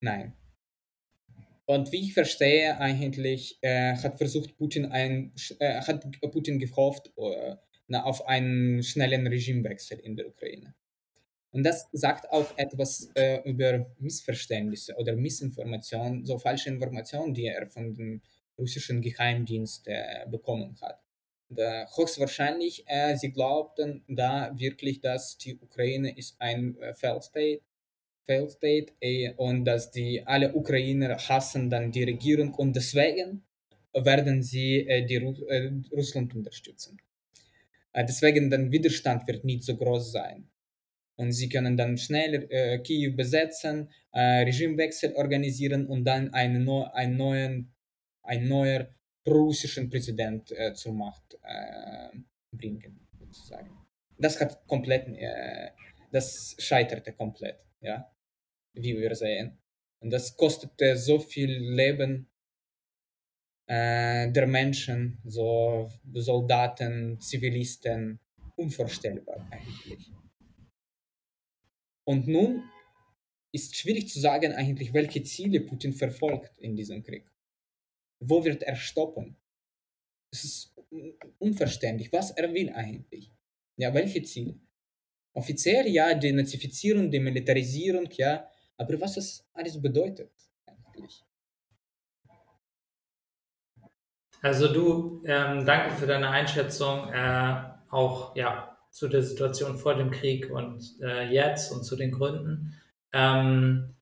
nein. Und wie ich verstehe, eigentlich äh, hat versucht Putin ein, äh, hat Putin gehofft äh, auf einen schnellen Regimewechsel in der Ukraine. Und das sagt auch etwas äh, über Missverständnisse oder Missinformationen, so falsche Informationen, die er von dem russischen Geheimdienst äh, bekommen hat. Da, höchstwahrscheinlich, äh, sie glaubten da wirklich, dass die Ukraine ist ein äh, Failed State Failed State äh, und dass die alle Ukrainer hassen dann die Regierung und deswegen werden sie äh, die Ru äh, Russland unterstützen. Äh, deswegen dann Widerstand wird nicht so groß sein. Und sie können dann schnell äh, Kiew besetzen, Regimewechsel organisieren und dann einen, no einen neuen, einen neuer russischen Präsident zur Macht bringen, sozusagen. Das hat komplett, das scheiterte komplett, ja wie wir sehen. Und das kostete so viel Leben äh, der Menschen, so Soldaten, Zivilisten, unvorstellbar eigentlich. Und nun ist schwierig zu sagen eigentlich, welche Ziele Putin verfolgt in diesem Krieg. Wo wird er stoppen? Es ist unverständlich, was er will eigentlich. Ja, welche Ziele? Offiziell ja, die Nazifizierung, die Militarisierung, ja, aber was das alles bedeutet eigentlich. Also du, ähm, danke für deine Einschätzung, äh, auch ja, zu der Situation vor dem Krieg und äh, jetzt und zu den Gründen. Ähm,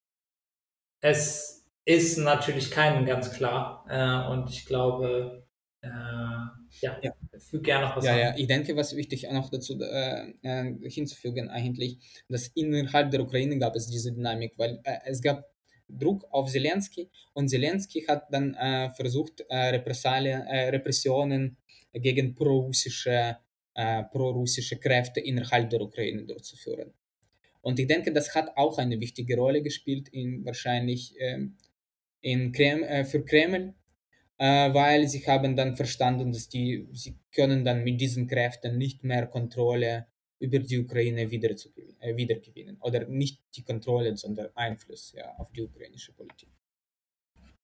es ist natürlich keinem ganz klar äh, und ich glaube, äh, ja, ja. Füge gerne noch was ja, an. Ja, ich denke, was wichtig noch dazu äh, äh, hinzufügen eigentlich, dass innerhalb der Ukraine gab es diese Dynamik, weil äh, es gab Druck auf Zelensky und Zelensky hat dann äh, versucht, äh, äh, Repressionen gegen prorussische, prorussische Kräfte innerhalb der Ukraine durchzuführen. Und ich denke, das hat auch eine wichtige Rolle gespielt in wahrscheinlich ähm, in Krem, für Kreml, weil sie haben dann verstanden, dass die, sie können dann mit diesen Kräften nicht mehr Kontrolle über die Ukraine wieder zu, äh, wiedergewinnen oder nicht die Kontrolle, sondern Einfluss ja, auf die ukrainische Politik.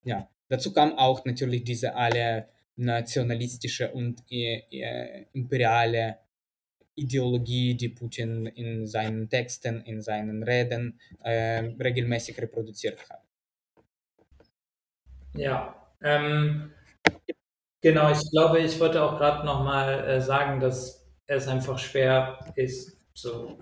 Ja, dazu kam auch natürlich diese alle nationalistische und äh, äh, imperiale Ideologie, die Putin in seinen Texten, in seinen Reden äh, regelmäßig reproduziert hat. Ja, ähm, genau, ich glaube, ich wollte auch gerade nochmal äh, sagen, dass es einfach schwer ist, so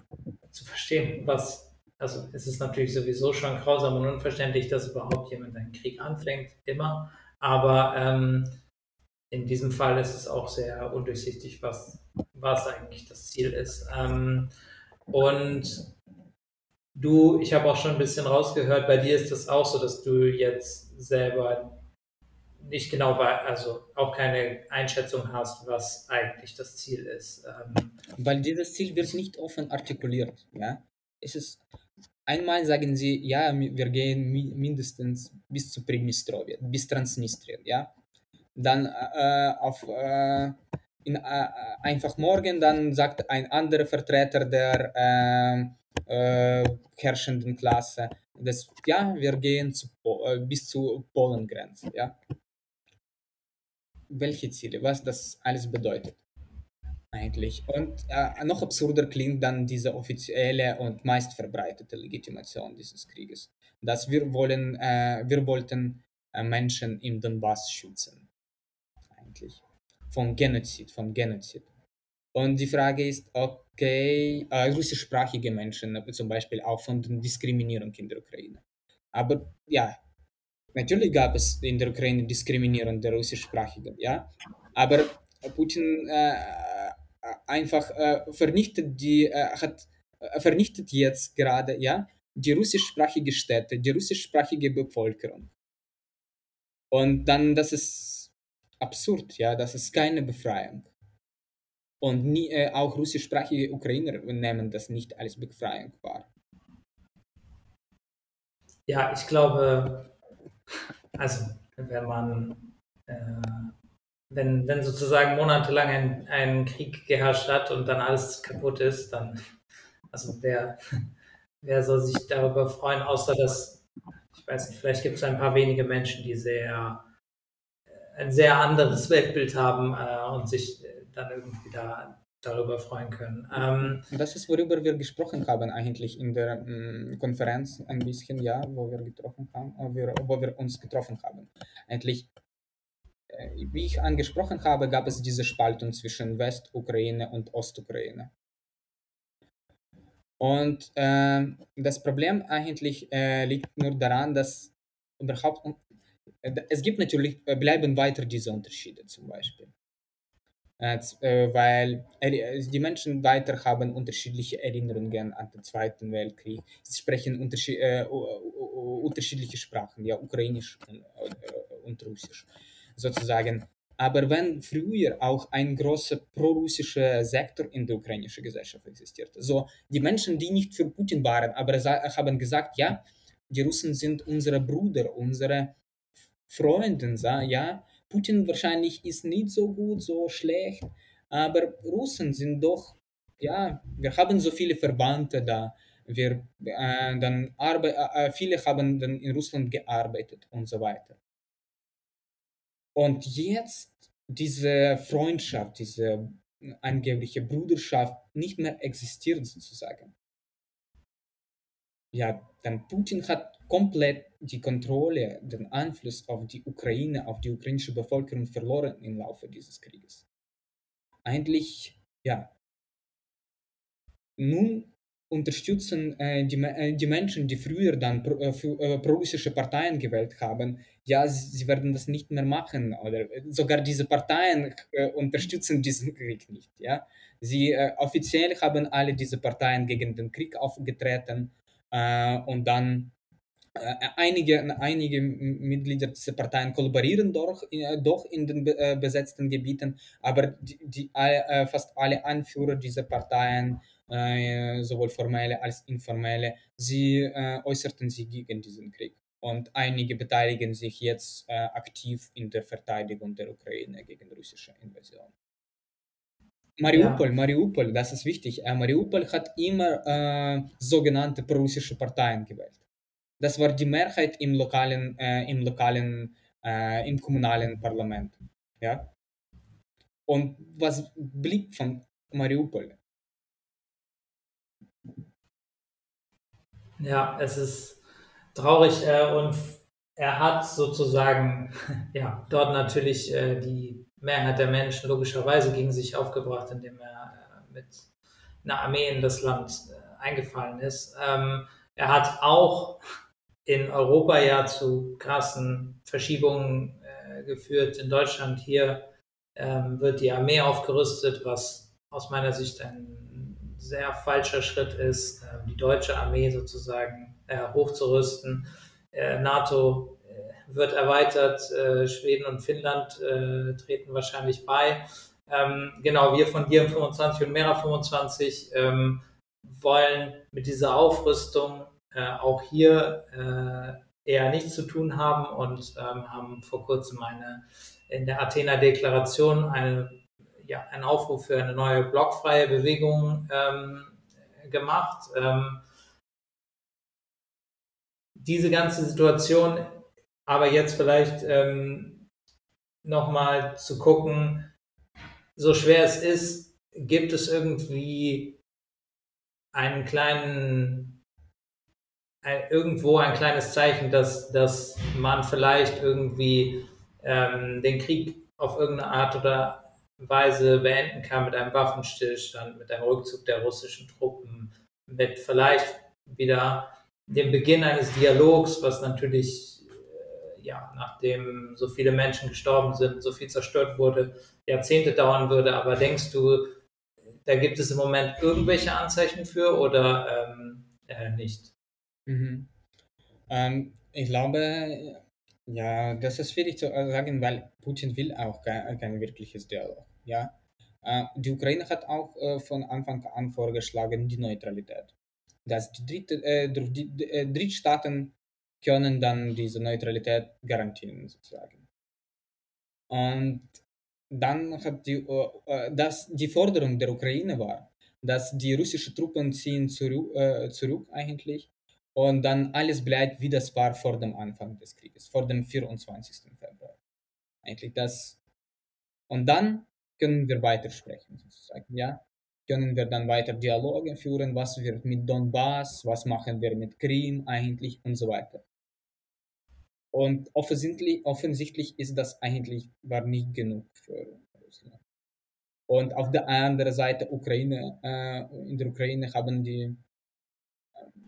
zu verstehen, was, also es ist natürlich sowieso schon grausam und unverständlich, dass überhaupt jemand einen Krieg anfängt, immer, aber ähm, in diesem Fall ist es auch sehr undurchsichtig, was, was eigentlich das Ziel ist. Ähm, und du, ich habe auch schon ein bisschen rausgehört, bei dir ist das auch so, dass du jetzt selber nicht genau also auch keine Einschätzung hast, was eigentlich das Ziel ist. Ähm, Weil dieses Ziel wird nicht offen artikuliert. Ja? Es ist, einmal sagen sie, ja, wir gehen mindestens bis zu Pridnistrovje, bis Transnistrien. Ja? Dann äh, auf, äh, in, äh, einfach morgen, dann sagt ein anderer Vertreter der äh, äh, herrschenden Klasse, dass, ja, wir gehen zu, äh, bis zur Polengrenze. Ja? Welche Ziele, was das alles bedeutet eigentlich. Und äh, noch absurder klingt dann diese offizielle und meist verbreitete Legitimation dieses Krieges, dass wir wollen, äh, wir wollten äh, Menschen im Donbass schützen, eigentlich von Genozid, vom Genozid. Und die Frage ist, okay, äh, russischsprachige Menschen zum Beispiel auch von der Diskriminierung in der Ukraine. Aber ja, natürlich gab es in der Ukraine Diskriminierung der russischsprachigen, ja, aber Putin äh, einfach äh, vernichtet die, äh, hat äh, vernichtet jetzt gerade, ja, die russischsprachige Städte, die russischsprachige Bevölkerung. Und dann, das ist absurd, ja, das ist keine Befreiung. Und nie, äh, auch russischsprachige Ukrainer nehmen das nicht als Befreiung wahr. Ja, ich glaube, also wenn man, äh, wenn, wenn sozusagen monatelang ein, ein Krieg geherrscht hat und dann alles kaputt ist, dann, also wer, wer soll sich darüber freuen, außer dass, ich weiß nicht, vielleicht gibt es ein paar wenige Menschen, die sehr, äh, ein sehr anderes Weltbild haben äh, und sich dann irgendwie da darüber freuen können. Ähm, das ist, worüber wir gesprochen haben eigentlich in der ähm, Konferenz ein bisschen, ja, wo wir getroffen haben, wo wir, wo wir uns getroffen haben. Eigentlich, äh, wie ich angesprochen habe, gab es diese Spaltung zwischen Westukraine und Ostukraine. Und äh, das Problem eigentlich äh, liegt nur daran, dass überhaupt, äh, es gibt natürlich, äh, bleiben weiter diese Unterschiede zum Beispiel. Äh, weil die Menschen weiter haben unterschiedliche Erinnerungen an den Zweiten Weltkrieg. Sie sprechen äh, unterschiedliche Sprachen, ja, Ukrainisch und Russisch sozusagen. Aber wenn früher auch ein großer prorussischer Sektor in der ukrainischen Gesellschaft existierte, so die Menschen, die nicht für Putin waren, aber haben gesagt, ja, die Russen sind unsere Brüder, unsere Freunde, ja, Putin wahrscheinlich ist nicht so gut, so schlecht, aber Russen sind doch, ja, wir haben so viele Verwandte da, wir äh, dann arbe äh, viele haben dann in Russland gearbeitet und so weiter. Und jetzt diese Freundschaft, diese angebliche Bruderschaft nicht mehr existiert sozusagen. Ja, dann Putin hat komplett die Kontrolle, den Einfluss auf die Ukraine, auf die ukrainische Bevölkerung verloren im Laufe dieses Krieges. Eigentlich, ja, nun unterstützen äh, die, äh, die Menschen, die früher dann pro, äh, äh, pro-russische Parteien gewählt haben, ja, sie, sie, werden das nicht mehr machen oder äh, sogar diese Parteien äh, unterstützen diesen Krieg nicht, ja. Sie offiziell haben alle diese Parteien gegen den Krieg aufgetreten und dann äh, einige, einige Mitglieder dieser Parteien kollaborieren doch, äh, doch in den äh, besetzten Gebieten, aber die, die, fast alle Anführer dieser Parteien, sowohl formelle als informelle, sie äußerten sich gegen diesen Krieg. Und einige beteiligen sich jetzt aktiv in der Verteidigung der Ukraine gegen russische Invasion. Mariupol, ja. Mariupol, das ist wichtig. Mariupol hat immer äh, sogenannte prorussische Parteien gewählt. Das war die Mehrheit im lokalen, äh, im lokalen, äh, im kommunalen Parlament. Ja? Und was blieb von Mariupol? Ja, es ist traurig äh, und er hat sozusagen ja, dort natürlich äh, die Mehrheit der Menschen logischerweise gegen sich aufgebracht, indem er äh, mit einer Armee in das Land äh, eingefallen ist. Ähm, er hat auch in Europa ja zu krassen Verschiebungen äh, geführt. In Deutschland hier ähm, wird die Armee aufgerüstet, was aus meiner Sicht ein sehr falscher Schritt ist, äh, die deutsche Armee sozusagen hochzurüsten. NATO wird erweitert, äh, Schweden und Finnland treten wahrscheinlich bei. Ähm, genau, wir von Diem 25 und Mera 25 ähm, wollen mit dieser Aufrüstung äh, auch hier äh, eher nichts zu tun haben und ähm, haben vor kurzem eine in der Athener Deklaration eine, ja, einen Aufruf für eine neue blockfreie Bewegung gemacht. Diese ganze Situation, aber jetzt vielleicht ähm, nochmal zu gucken, so schwer es ist, gibt es irgendwie einen kleinen irgendwo ein kleines Zeichen, dass, dass man vielleicht irgendwie ähm, den Krieg auf irgendeine Art oder Weise beenden kann mit einem Waffenstillstand, mit einem Rückzug der russischen Truppen, mit vielleicht wieder dem Beginn eines Dialogs, was natürlich ja, nachdem so viele Menschen gestorben sind, so viel zerstört wurde, Jahrzehnte dauern würde. Aber denkst du, da gibt es im Moment irgendwelche Anzeichen für oder ähm, äh, nicht? Mhm. Ähm, ich glaube, ja, das ist schwierig zu sagen, weil Putin will auch kein, kein wirkliches Dialog. Ja? Äh, die Ukraine hat auch äh, von Anfang an vorgeschlagen, die Neutralität. Dass die, Dritte, äh, die, die äh, Drittstaaten können dann diese Neutralität garantieren, sozusagen. Und dann hat die, äh, äh, dass die Forderung der Ukraine war, dass die russischen Truppen ziehen zurück, äh, zurück eigentlich und dann alles bleibt, wie das war vor dem Anfang des Krieges, vor dem 24. Februar. Eigentlich das. Und dann können wir weitersprechen, sozusagen, ja. Können wir dann weiter Dialoge führen, was wird mit Donbass, was machen wir mit Krim eigentlich und so weiter. Und offensichtlich, offensichtlich ist das eigentlich war nicht genug für Russland. Und auf der anderen Seite Ukraine, äh, in der Ukraine haben die äh,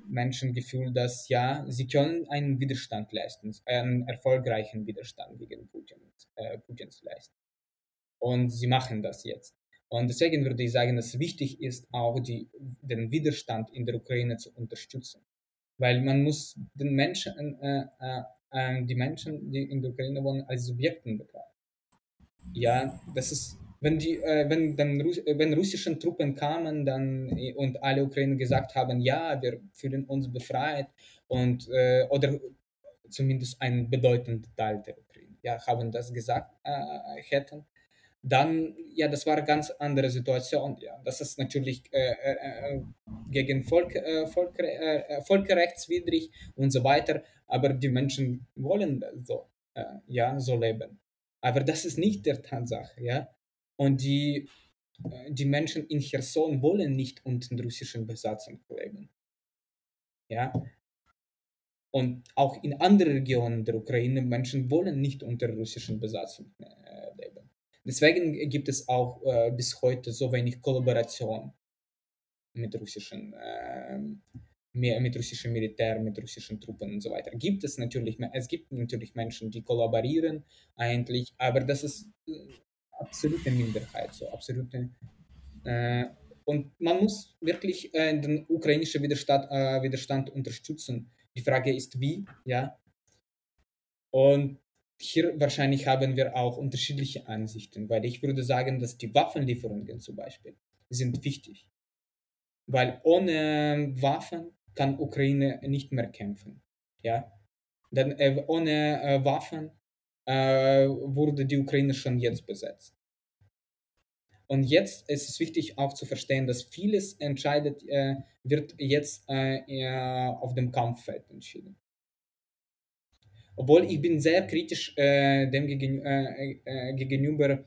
Menschen Gefühl, dass ja, sie können einen Widerstand leisten, einen erfolgreichen Widerstand gegen Putin, äh, Putins leisten. Und sie machen das jetzt. Und deswegen würde ich sagen, dass wichtig ist, auch die, den Widerstand in der Ukraine zu unterstützen. Weil man muss den Menschen äh, äh, die Menschen, die in der Ukraine wohnen, als Subjekten betrachten. Ja, das ist, wenn die, äh, wenn dann Russ wenn russische Truppen kamen, dann und alle Ukrainer gesagt haben, ja, wir fühlen uns befreit und äh, oder zumindest ein bedeutender Teil der Ukraine, ja, haben das gesagt äh, hätten, dann, ja, das war eine ganz andere Situation. Ja. Das ist natürlich äh, äh, äh gegen Volk, äh, Volk, äh, völkerrechtswidrig und so weiter, aber die Menschen wollen so, äh, ja, so leben. Aber das ist nicht der Tatsache. Ja. Und die, die Menschen in Cherson wollen nicht unter russischen Besatzung leben. Ja. Und auch in anderen Regionen der Ukraine, Menschen wollen nicht unter russischen Besatzung leben. Deswegen gibt es auch äh, bis heute so wenig Kollaboration mit russischen, äh, mit russischem Militär, mit russischen Truppen und so weiter. Gibt es natürlich, es gibt natürlich Menschen, die kollaborieren eigentlich, aber das ist äh, absolute Minderheit, so absolute. Äh, und man muss wirklich äh, den ukrainischen Widerstand, äh, Widerstand unterstützen. Die Frage ist, wie, ja. Und hier wahrscheinlich haben wir auch unterschiedliche Ansichten, weil ich würde sagen, dass die Waffenlieferungen zum Beispiel sind wichtig. Weil ohne Waffen kann Ukraine nicht mehr kämpfen. Ja? Denn äh, ohne äh, Waffen äh, wurde die Ukraine schon jetzt besetzt. Und jetzt ist es wichtig auch zu verstehen, dass vieles entscheidet, äh, wird jetzt äh, auf dem Kampffeld entschieden. Obwohl ich bin sehr kritisch äh, dem gegen, äh, äh, gegenüber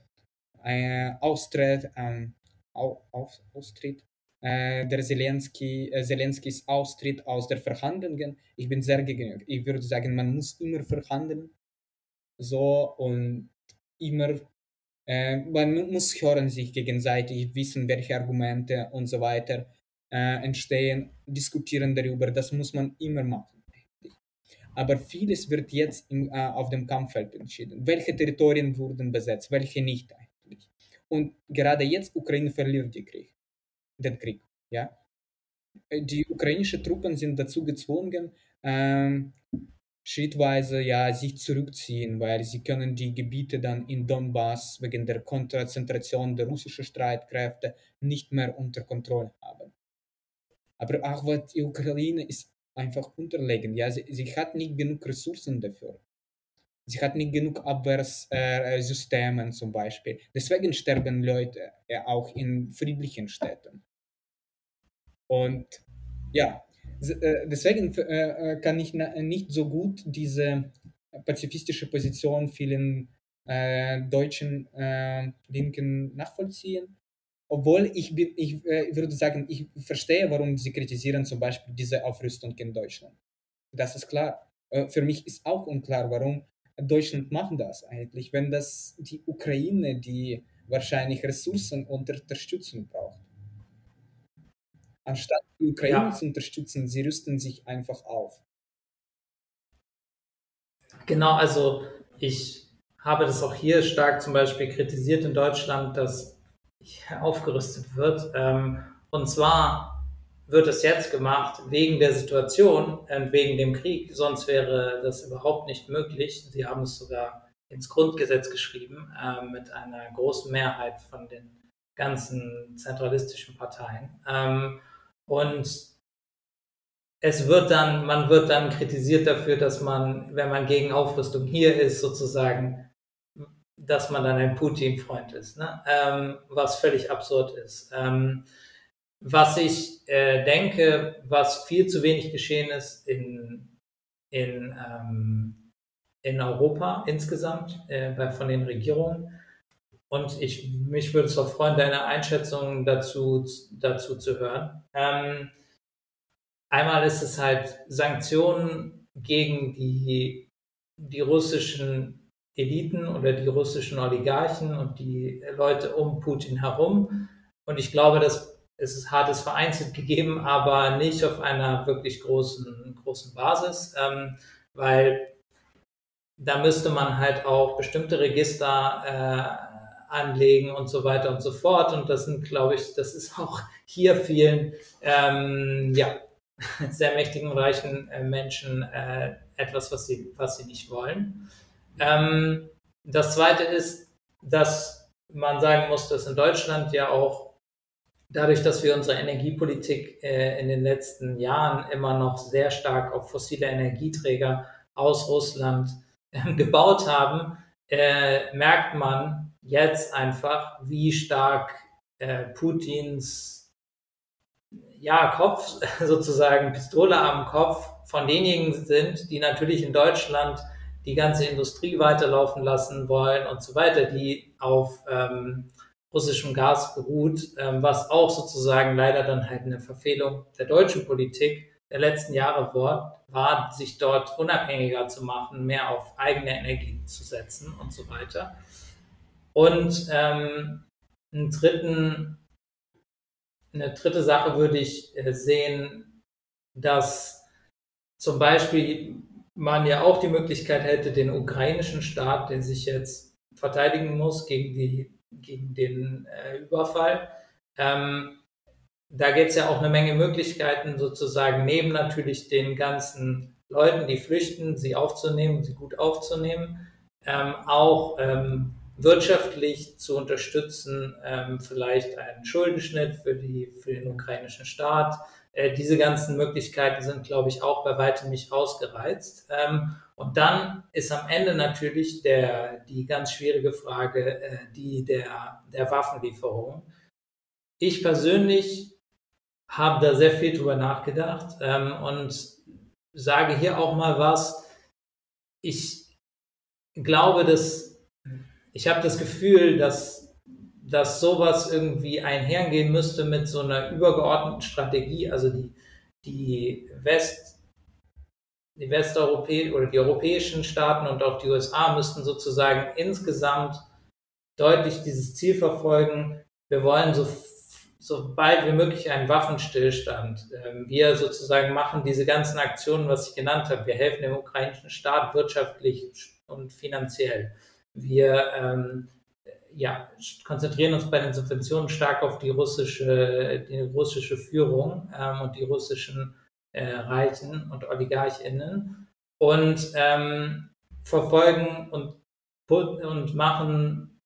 äh, Austritt, ähm, auf, Austritt äh, der Zelensky, äh, Zelenskys Austritt aus der Verhandlungen. Ich bin sehr gegen. Ich würde sagen, man muss immer verhandeln. So und immer äh, man muss hören sich gegenseitig, wissen, welche Argumente und so weiter äh, entstehen, diskutieren darüber. Das muss man immer machen aber vieles wird jetzt im, äh, auf dem Kampffeld entschieden. Welche Territorien wurden besetzt, welche nicht eigentlich. Und gerade jetzt Ukraine verliert den Krieg. Den Krieg ja? Die ukrainischen Truppen sind dazu gezwungen, ähm, schrittweise ja, sich zurückziehen, weil sie können die Gebiete dann in Donbass wegen der Konzentration der russischen Streitkräfte nicht mehr unter Kontrolle haben. Aber auch die Ukraine ist einfach unterlegen. Ja, sie, sie hat nicht genug Ressourcen dafür. Sie hat nicht genug Abwehrsystemen äh, zum Beispiel. Deswegen sterben Leute äh, auch in friedlichen Städten. Und ja, äh, deswegen äh, äh, kann ich nicht so gut diese pazifistische Position vielen äh, deutschen Linken nachvollziehen obwohl ich, bin, ich äh, würde sagen, ich verstehe, warum sie kritisieren zum Beispiel diese Aufrüstung in Deutschland. Das ist klar. Äh, für mich ist auch unklar, warum Deutschland macht das eigentlich, wenn das die Ukraine, die wahrscheinlich Ressourcen und Unterstützung braucht. Anstatt die Ukraine ja. zu unterstützen, sie rüsten sich einfach auf. Genau, also ich habe das auch hier stark zum Beispiel kritisiert in Deutschland, dass aufgerüstet wird. Ähm, und zwar wird es jetzt gemacht wegen der Situation und wegen dem Krieg, sonst wäre das überhaupt nicht möglich. Sie haben es sogar ins Grundgesetz geschrieben äh, mit einer großen Mehrheit von den ganzen zentralistischen Parteien. Ähm, und es wird dann, man wird dann kritisiert dafür, dass man, wenn man gegen Aufrüstung hier ist, sozusagen, dass man dann ein Putin-Freund ist, ne? ähm, was völlig absurd ist. Ähm, was ich äh, denke, was viel zu wenig geschehen ist in, in, ähm, in Europa insgesamt äh, bei, von den Regierungen. Und ich, mich würde es auch freuen, deine Einschätzung dazu, dazu zu hören. Ähm, Einmal ist es halt Sanktionen gegen die, die russischen Eliten oder die russischen Oligarchen und die Leute um Putin herum. Und ich glaube, dass es hat es vereinzelt gegeben, aber nicht auf einer wirklich großen, großen Basis, ähm, weil da müsste man halt auch bestimmte Register äh, anlegen und so weiter und so fort. Und das sind, glaube ich, das ist auch hier vielen, ähm, ja, sehr mächtigen und reichen äh, Menschen äh, etwas, was sie, was sie nicht wollen. Ähm, das Zweite ist, dass man sagen muss, dass in Deutschland ja auch dadurch, dass wir unsere Energiepolitik äh, in den letzten Jahren immer noch sehr stark auf fossile Energieträger aus Russland äh, gebaut haben, äh, merkt man jetzt einfach, wie stark äh, Putins ja, Kopf, sozusagen Pistole am Kopf von denjenigen sind, die natürlich in Deutschland die ganze Industrie weiterlaufen lassen wollen und so weiter, die auf ähm, russischem Gas beruht, ähm, was auch sozusagen leider dann halt eine Verfehlung der deutschen Politik der letzten Jahre war, war, sich dort unabhängiger zu machen, mehr auf eigene Energie zu setzen und so weiter. Und ähm, einen dritten eine dritte Sache würde ich äh, sehen, dass zum Beispiel man ja auch die Möglichkeit hätte, den ukrainischen Staat, der sich jetzt verteidigen muss gegen, die, gegen den äh, Überfall, ähm, da gibt es ja auch eine Menge Möglichkeiten, sozusagen neben natürlich den ganzen Leuten, die flüchten, sie aufzunehmen, sie gut aufzunehmen, ähm, auch ähm, wirtschaftlich zu unterstützen, ähm, vielleicht einen Schuldenschnitt für, die, für den ukrainischen Staat. Äh, diese ganzen Möglichkeiten sind, glaube ich, auch bei weitem nicht ausgereizt. Ähm, und dann ist am Ende natürlich der, die ganz schwierige Frage, äh, die der, der Waffenlieferung. Ich persönlich habe da sehr viel drüber nachgedacht ähm, und sage hier auch mal was. Ich glaube, dass ich habe das Gefühl, dass, dass sowas irgendwie einhergehen müsste mit so einer übergeordneten Strategie, also die, die West, die westeuropäischen oder die europäischen Staaten und auch die USA müssten sozusagen insgesamt deutlich dieses Ziel verfolgen. Wir wollen so, so bald wie möglich einen Waffenstillstand. Ähm, wir sozusagen machen diese ganzen Aktionen, was ich genannt habe. Wir helfen dem ukrainischen Staat wirtschaftlich und finanziell. Wir ähm, ja, konzentrieren uns bei den Subventionen stark auf die russische, die russische Führung ähm, und die russischen äh, Reichen und OligarchInnen und ähm, verfolgen und, und machen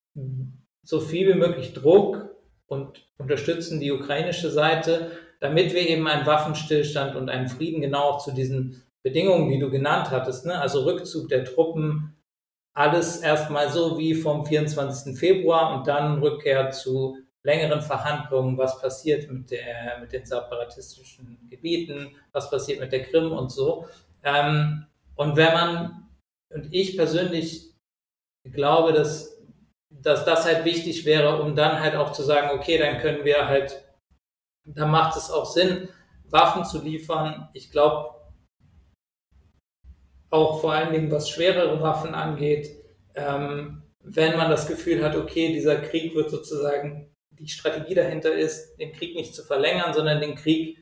so viel wie möglich Druck und unterstützen die ukrainische Seite, damit wir eben einen Waffenstillstand und einen Frieden genau auch zu diesen Bedingungen, die du genannt hattest, ne? also Rückzug der Truppen, alles erstmal so wie vom 24. Februar und dann Rückkehr zu längeren Verhandlungen, was passiert mit, der, mit den separatistischen Gebieten, was passiert mit der Krim und so. Ähm, und wenn man, und ich persönlich glaube, dass, dass das halt wichtig wäre, um dann halt auch zu sagen, okay, dann können wir halt, dann macht es auch Sinn, Waffen zu liefern. Ich glaube, auch vor allen Dingen was schwerere Waffen angeht, ähm, wenn man das Gefühl hat, okay, dieser Krieg wird sozusagen, die Strategie dahinter ist, den Krieg nicht zu verlängern, sondern den Krieg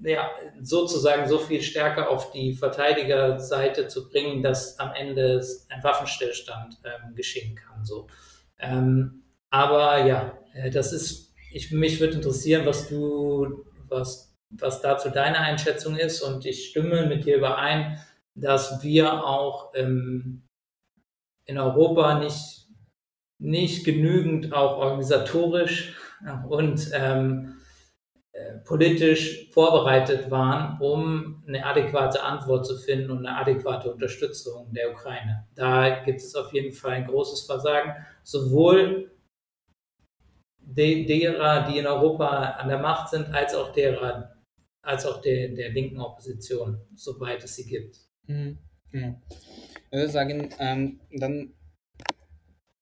ja, sozusagen so viel stärker auf die Verteidigerseite zu bringen, dass am Ende ein Waffenstillstand ähm, geschehen kann. So. Ähm, aber ja, äh, das ist, ich, mich würde interessieren, was du, was, was dazu deine Einschätzung ist und ich stimme mit dir überein, dass wir auch ähm, in Europa nicht, nicht genügend auch organisatorisch und ähm, äh, politisch vorbereitet waren, um eine adäquate Antwort zu finden und eine adäquate Unterstützung der Ukraine. Da gibt es auf jeden Fall ein großes Versagen, sowohl derer, die in Europa an der Macht sind, als auch derer, als auch der, der linken Opposition, soweit es sie gibt. Mhm. Ich würde sagen, ähm, dann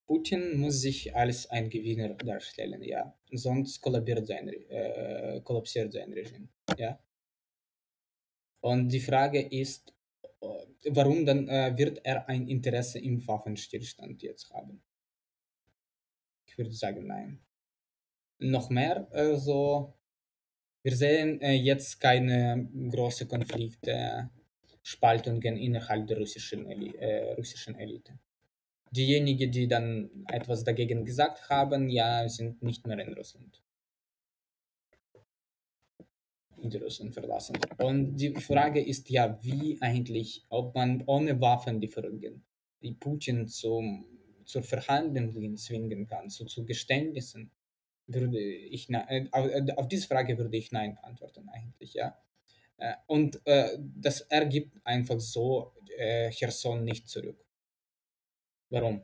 Putin muss sich als ein Gewinner darstellen, ja. Sonst kollabiert sein, äh, kollapsiert sein Regime, ja. Und die Frage ist, äh, warum dann äh, wird er ein Interesse im Waffenstillstand jetzt haben? Ich würde sagen, nein. Noch mehr, also wir sehen äh, jetzt keine großen Konflikte, Spaltungen innerhalb der russischen, äh, russischen Elite diejenigen, die dann etwas dagegen gesagt haben, ja, sind nicht mehr in Russland. In Russland verlassen. Und die Frage ist ja, wie eigentlich, ob man ohne Waffenlieferungen die Putin zum, zur Verhandlung zwingen kann, zu, zu Geständnissen, würde ich äh, auf, auf diese Frage würde ich nein antworten eigentlich, ja. Äh, und äh, das ergibt einfach so äh, Cherson nicht zurück. Warum?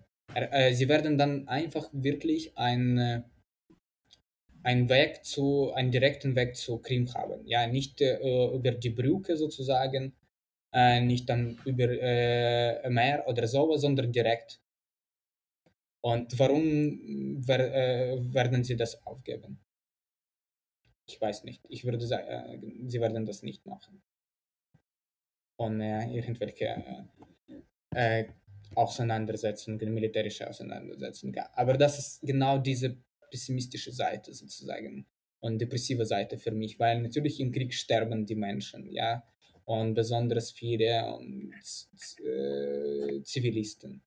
Sie werden dann einfach wirklich ein, einen Weg zu, einen direkten Weg zu Krim haben. Ja, nicht äh, über die Brücke sozusagen, äh, nicht dann über äh, Meer oder sowas, sondern direkt. Und warum wer, werden sie das aufgeben? Ich weiß nicht. Ich würde sagen, sie werden das nicht machen. Ohne irgendwelche Auseinandersetzungen, militärische Auseinandersetzungen. Aber das ist genau diese pessimistische Seite sozusagen und depressive Seite für mich, weil natürlich im Krieg sterben die Menschen, ja, und besonders viele und, äh, Zivilisten.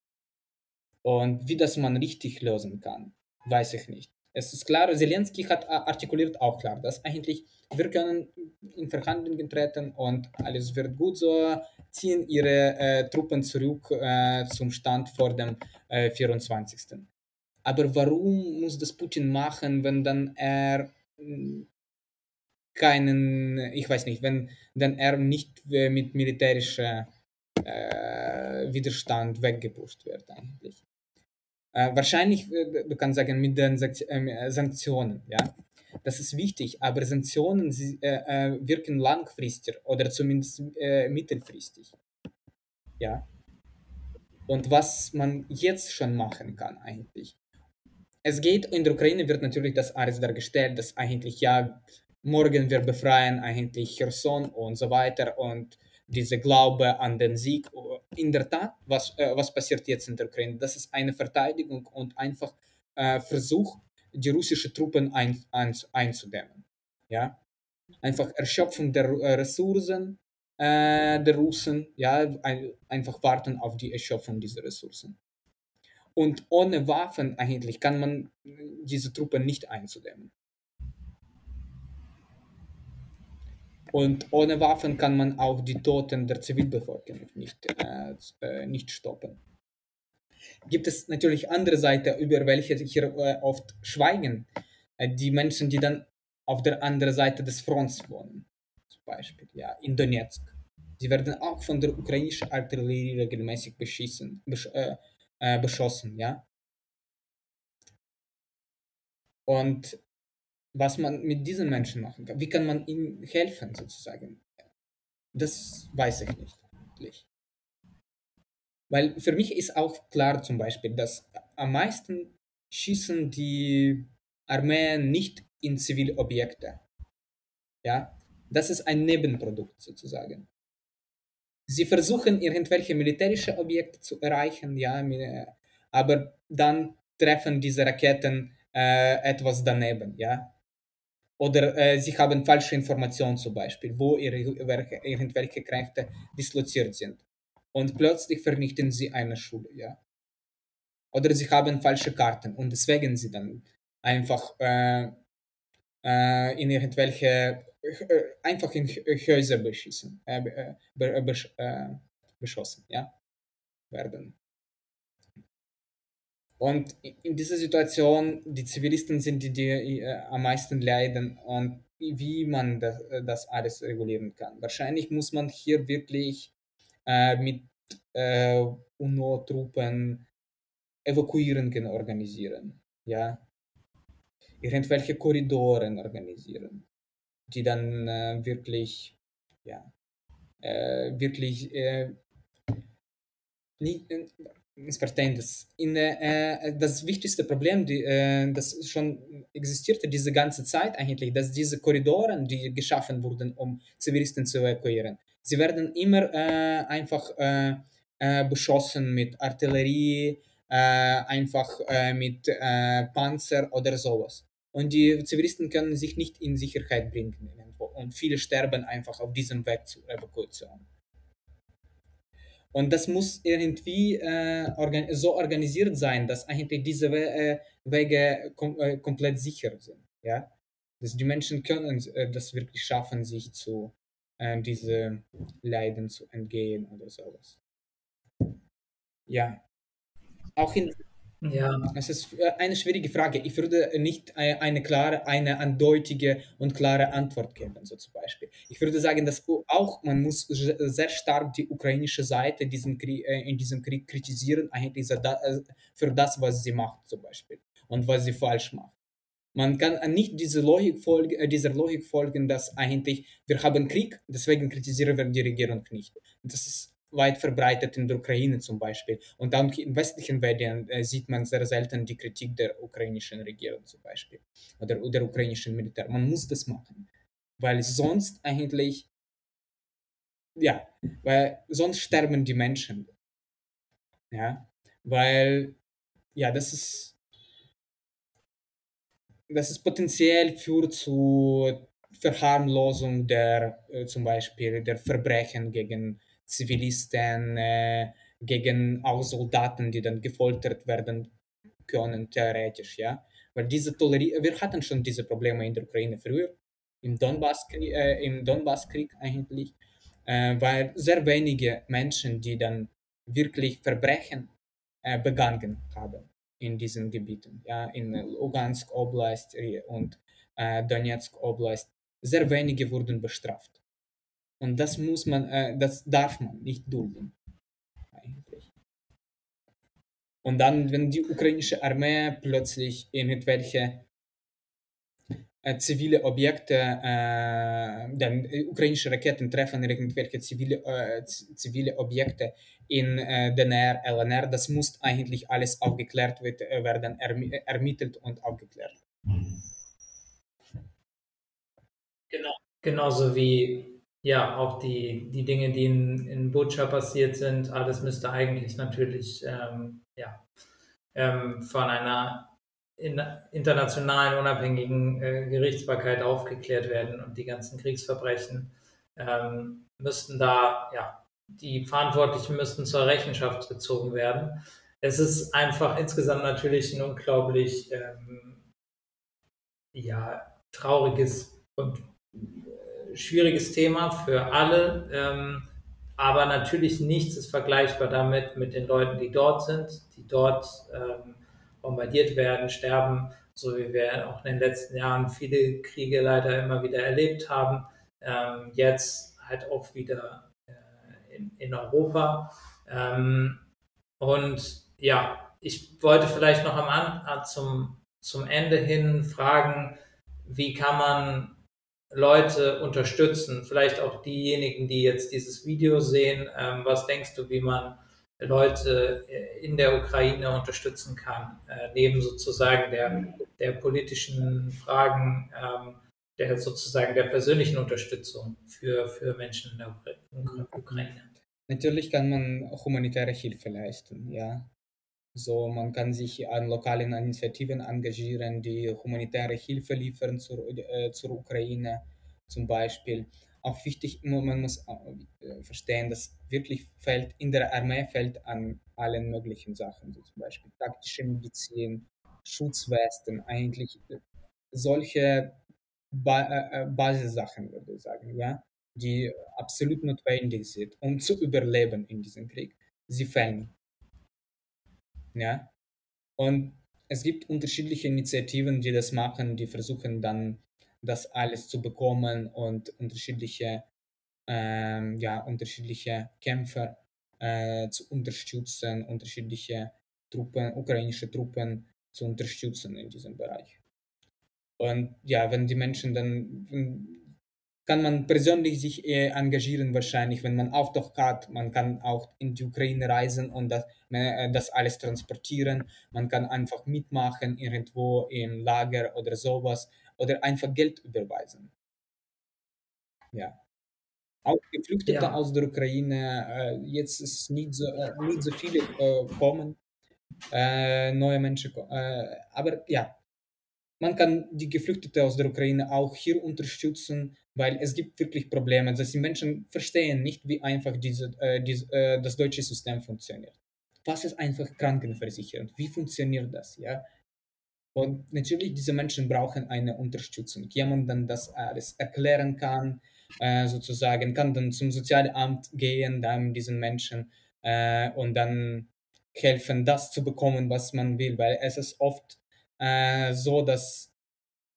Und wie das man richtig lösen kann, weiß ich nicht. Es ist klar, Zelensky hat artikuliert auch klar, dass eigentlich wir können in Verhandlungen treten und alles wird gut so, ziehen ihre äh, Truppen zurück äh, zum Stand vor dem äh, 24. Aber warum muss das Putin machen, wenn dann er keinen, ich weiß nicht, wenn dann er nicht äh, mit militärischem äh, Widerstand weggepusht wird eigentlich? Äh, wahrscheinlich, äh, du kannst sagen, mit den ähm, Sanktionen, ja. Das ist wichtig, aber Sanktionen sie, äh, äh, wirken langfristig oder zumindest äh, mittelfristig. Ja. Und was man jetzt schon machen kann eigentlich. Es geht, in der Ukraine wird natürlich das alles dargestellt, dass eigentlich ja, morgen wir befreien eigentlich Cherson und so weiter und diese Glaube an den Sieg. In der Tat, was, äh, was passiert jetzt in der Ukraine? Das ist eine Verteidigung und einfach äh, Versuch, die russischen Truppen ein, ein, einzudämmen. Ja? Einfach Erschöpfung der äh, Ressourcen äh, der Russen, ja? Ein, einfach warten auf die Erschöpfung dieser Ressourcen. Und ohne Waffen eigentlich kann man diese Truppen nicht einzudämmen. Und ohne Waffen kann man auch die Toten der Zivilbevölkerung nicht, äh, äh, nicht stoppen. Gibt es natürlich andere Seiten, über welche hier äh, oft schweigen. Äh, die Menschen, die dann auf der anderen Seite des Fronts wohnen. Zum Beispiel ja, in Donetsk. Sie werden auch von der ukrainischen Artillerie regelmäßig beschissen, besch äh, äh, beschossen. Ja? Und was man mit diesen Menschen machen kann. Wie kann man ihnen helfen, sozusagen? Das weiß ich nicht. Weil für mich ist auch klar zum Beispiel, dass am meisten schießen die Armeen nicht in Zivilobjekte. Ja, das ist ein Nebenprodukt sozusagen. Sie versuchen irgendwelche militärische Objekte zu erreichen, ja, aber dann treffen diese Raketen äh, etwas daneben, ja. Oder äh, sie haben falsche Informationen zum Beispiel, wo ihre, irgendwelche Kräfte disloziert sind. Und plötzlich vernichten sie eine Schule, ja. Oder sie haben falsche Karten und deswegen sie dann einfach äh, äh, in irgendwelche, äh, einfach in Häuser beschissen, äh, äh, besch beschossen, ja, werden. Und in dieser Situation, die Zivilisten sind die, die äh, am meisten leiden und wie man das, das, alles regulieren kann. Wahrscheinlich muss man hier wirklich äh, mit äh, UNO-Truppen Evakuierungen organisieren, ja, irgendwelche Korridoren organisieren, die dann äh, wirklich, ja, äh, wirklich äh, nicht, missverstehen das. In, äh, das wichtigste Problem, die, äh, das schon existierte diese ganze Zeit eigentlich, dass diese Korridoren, die geschaffen wurden, um Zivilisten zu evakuieren, sie werden immer äh, einfach beschossen mit Artillerie, einfach mit Panzer oder sowas. Und die Zivilisten können sich nicht in Sicherheit bringen irgendwo. Und viele sterben einfach auf diesem Weg zur Evakuation. Und das muss irgendwie äh, organ so organisiert sein, dass eigentlich diese äh, Wege kom äh, komplett sicher sind. Ja? Dass die Menschen können äh, das wirklich schaffen, sich zu äh, diese Leiden zu entgehen oder sowas. Ja. Auch in ja. Es ist äh, eine schwierige Frage. Ich würde nicht eine klare, eine eindeutige und klare Antwort geben, so zum Beispiel. Ich würde sagen, dass auch man muss sehr stark die ukrainische Seite diesen Krieg, äh, in diesem Krieg kritisieren, eigentlich äh, für das, was sie macht, zum Beispiel, und was sie falsch macht. Man kann nicht diese Logik folgen, dieser Logik folgen, dass eigentlich wir haben Krieg, deswegen kritisieren wir die Regierung nicht. Das ist weit verbreitet in der Ukraine zum Beispiel. Und dann in westlichen Medien äh, sieht man sehr selten die Kritik der ukrainischen Regierung zum Beispiel oder der ukrainischen Militär. Man muss das machen, weil sonst eigentlich, ja, weil sonst sterben die Menschen. Ja, weil, ja, das ist, das ist potenziell führt zu Verharmlosung der, äh, zum Beispiel der Verbrechen gegen Zivilisten, äh, gegen auch Soldaten, die dann gefoltert werden können, theoretisch, ja. Weil diese Tolerie wir hatten schon diese Probleme in der Ukraine früher, im Donbasskrieg, äh, im eigentlich, äh, weil sehr wenige Menschen, die dann wirklich Verbrechen äh, begangen haben in diesen Gebieten, ja, in Lugansk Oblast und äh, Donetsk Oblast, sehr wenige wurden bestraft. Und das muss man, äh, das darf man nicht dulden. Eigentlich. Und dann, wenn die ukrainische Armee plötzlich irgendwelche äh, zivile Objekte, äh, dann äh, ukrainische Raketen treffen irgendwelche zivile, äh, zivile Objekte in äh, DNR, LNR, das muss eigentlich alles aufgeklärt wird, werden, erm ermittelt und aufgeklärt. Genau. Genauso wie ja, auch die, die Dinge, die in, in Butscha passiert sind, alles müsste eigentlich natürlich ähm, ja, ähm, von einer in, internationalen unabhängigen äh, Gerichtsbarkeit aufgeklärt werden und die ganzen Kriegsverbrechen ähm, müssten da, ja, die Verantwortlichen müssten zur Rechenschaft gezogen werden. Es ist einfach insgesamt natürlich ein unglaublich ähm, ja, trauriges und schwieriges Thema für alle, ähm, aber natürlich nichts ist vergleichbar damit mit den Leuten, die dort sind, die dort ähm, bombardiert werden, sterben, so wie wir auch in den letzten Jahren viele Kriege leider immer wieder erlebt haben. Ähm, jetzt halt auch wieder äh, in, in, Europa. Ähm, und ja, ich wollte vielleicht noch am zum, zum Ende hin fragen, wie kann man Leute unterstützen? Vielleicht auch diejenigen, die jetzt dieses Video sehen. Ähm, was denkst du, wie man Leute äh, in der Ukraine unterstützen kann, äh, neben sozusagen der, der politischen Fragen, ähm, der sozusagen der persönlichen Unterstützung für, für Menschen in der Ukraine? Natürlich kann man humanitäre Hilfe leisten, ja. So, man kann sich an lokalen Initiativen engagieren, die humanitäre Hilfe liefern zur, äh, zur Ukraine zum Beispiel. Auch wichtig, man muss äh, verstehen, dass wirklich fällt, in der Armee fällt an allen möglichen Sachen, so zum Beispiel taktische Medizin, Schutzwesten, eigentlich äh, solche ba äh, äh, Basissachen, würde ich sagen, ja, die absolut notwendig sind, um zu überleben in diesem Krieg. Sie fehlen. Ja. Und es gibt unterschiedliche Initiativen, die das machen, die versuchen dann das alles zu bekommen und unterschiedliche, ähm, ja, unterschiedliche Kämpfer äh, zu unterstützen, unterschiedliche Truppen, ukrainische Truppen zu unterstützen in diesem Bereich. Und ja, wenn die Menschen dann, kann man persönlich sich engagieren wahrscheinlich, wenn man Auftrag hat. Man kann auch in die Ukraine reisen und das, äh, das alles transportieren. Man kann einfach mitmachen irgendwo im Lager oder sowas oder einfach Geld überweisen. Ja. Auch Geflüchtete ja. aus der Ukraine, äh, jetzt ist nicht so, äh, nicht so viele äh, kommen, äh, neue Menschen, äh, aber ja, man kann die Geflüchteten aus der Ukraine auch hier unterstützen, weil es gibt wirklich Probleme. Dass die Menschen verstehen nicht, wie einfach diese, äh, diese, äh, das deutsche System funktioniert. Was ist einfach Krankenversicherung? Wie funktioniert das? Ja? Und natürlich, diese Menschen brauchen eine Unterstützung. Jemand, der das alles erklären kann, äh, sozusagen, kann dann zum Sozialamt gehen, dann diesen Menschen äh, und dann helfen, das zu bekommen, was man will, weil es ist oft äh, so, dass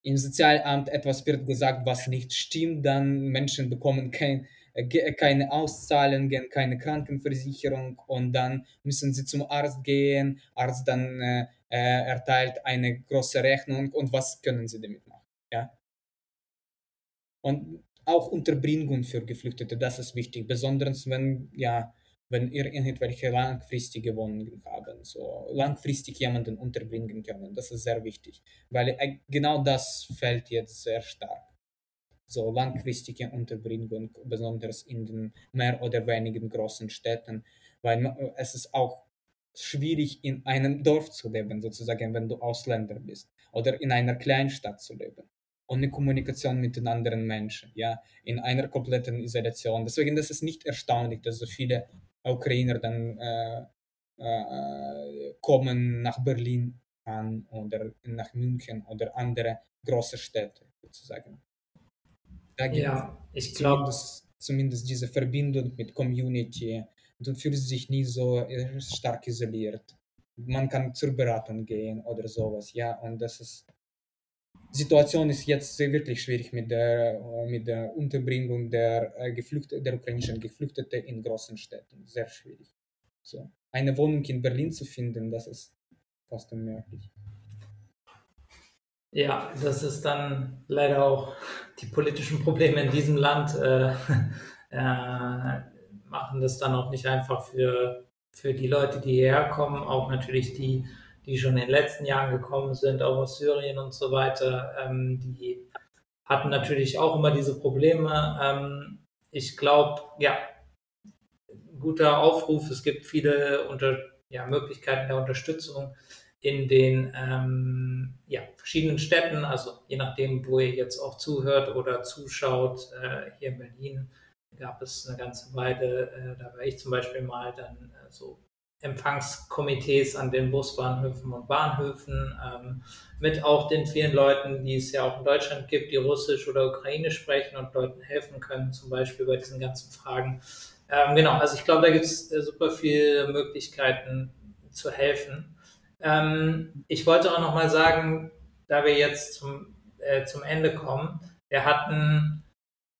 im Sozialamt etwas wird gesagt, was nicht stimmt, dann Menschen bekommen kein, äh, keine Auszahlungen, keine Krankenversicherung und dann müssen sie zum Arzt gehen, Arzt dann äh, äh, erteilt eine große Rechnung und was können sie damit machen? Ja? Und auch Unterbringung für Geflüchtete, das ist wichtig, besonders wenn ja wenn ihr irgendwelche langfristige Wohnungen haben, so langfristig jemanden unterbringen können. Das ist sehr wichtig, weil äh, genau das fällt jetzt sehr stark. So langfristige Unterbringung, besonders in den mehr oder weniger großen Städten, weil äh, es ist auch schwierig in einem Dorf zu leben, sozusagen, wenn du Ausländer bist, oder in einer Kleinstadt zu leben ohne Kommunikation mit den anderen Menschen, ja, in einer kompletten Isolation. Deswegen das ist nicht erstaunlich, dass so viele Ukrainer dann äh, äh, kommen nach Berlin an oder nach München oder andere große Städte sozusagen. Ja, ich glaube, zumindest, zumindest diese Verbindung mit Community. Du fühlst dich nie so äh, stark isoliert. Man kann zur Beratung gehen oder sowas, ja, und das ist Situation ist jetzt wirklich schwierig mit der, mit der Unterbringung der, Geflüchteten, der ukrainischen Geflüchteten in großen Städten. Sehr schwierig. So. Eine Wohnung in Berlin zu finden, das ist fast unmöglich. Ja, das ist dann leider auch die politischen Probleme in diesem Land äh, äh, machen das dann auch nicht einfach für, für die Leute, die hierher kommen, auch natürlich die die schon in den letzten Jahren gekommen sind, auch aus Syrien und so weiter, ähm, die hatten natürlich auch immer diese Probleme. Ähm, ich glaube, ja, guter Aufruf. Es gibt viele unter, ja, Möglichkeiten der Unterstützung in den ähm, ja, verschiedenen Städten, also je nachdem, wo ihr jetzt auch zuhört oder zuschaut, äh, hier in Berlin gab es eine ganze Weile, äh, da war ich zum Beispiel mal dann äh, so Empfangskomitees an den Busbahnhöfen und Bahnhöfen, ähm, mit auch den vielen Leuten, die es ja auch in Deutschland gibt, die Russisch oder Ukrainisch sprechen und Leuten helfen können, zum Beispiel bei diesen ganzen Fragen. Ähm, genau, also ich glaube, da gibt es äh, super viele Möglichkeiten zu helfen. Ähm, ich wollte auch nochmal sagen, da wir jetzt zum, äh, zum Ende kommen, wir hatten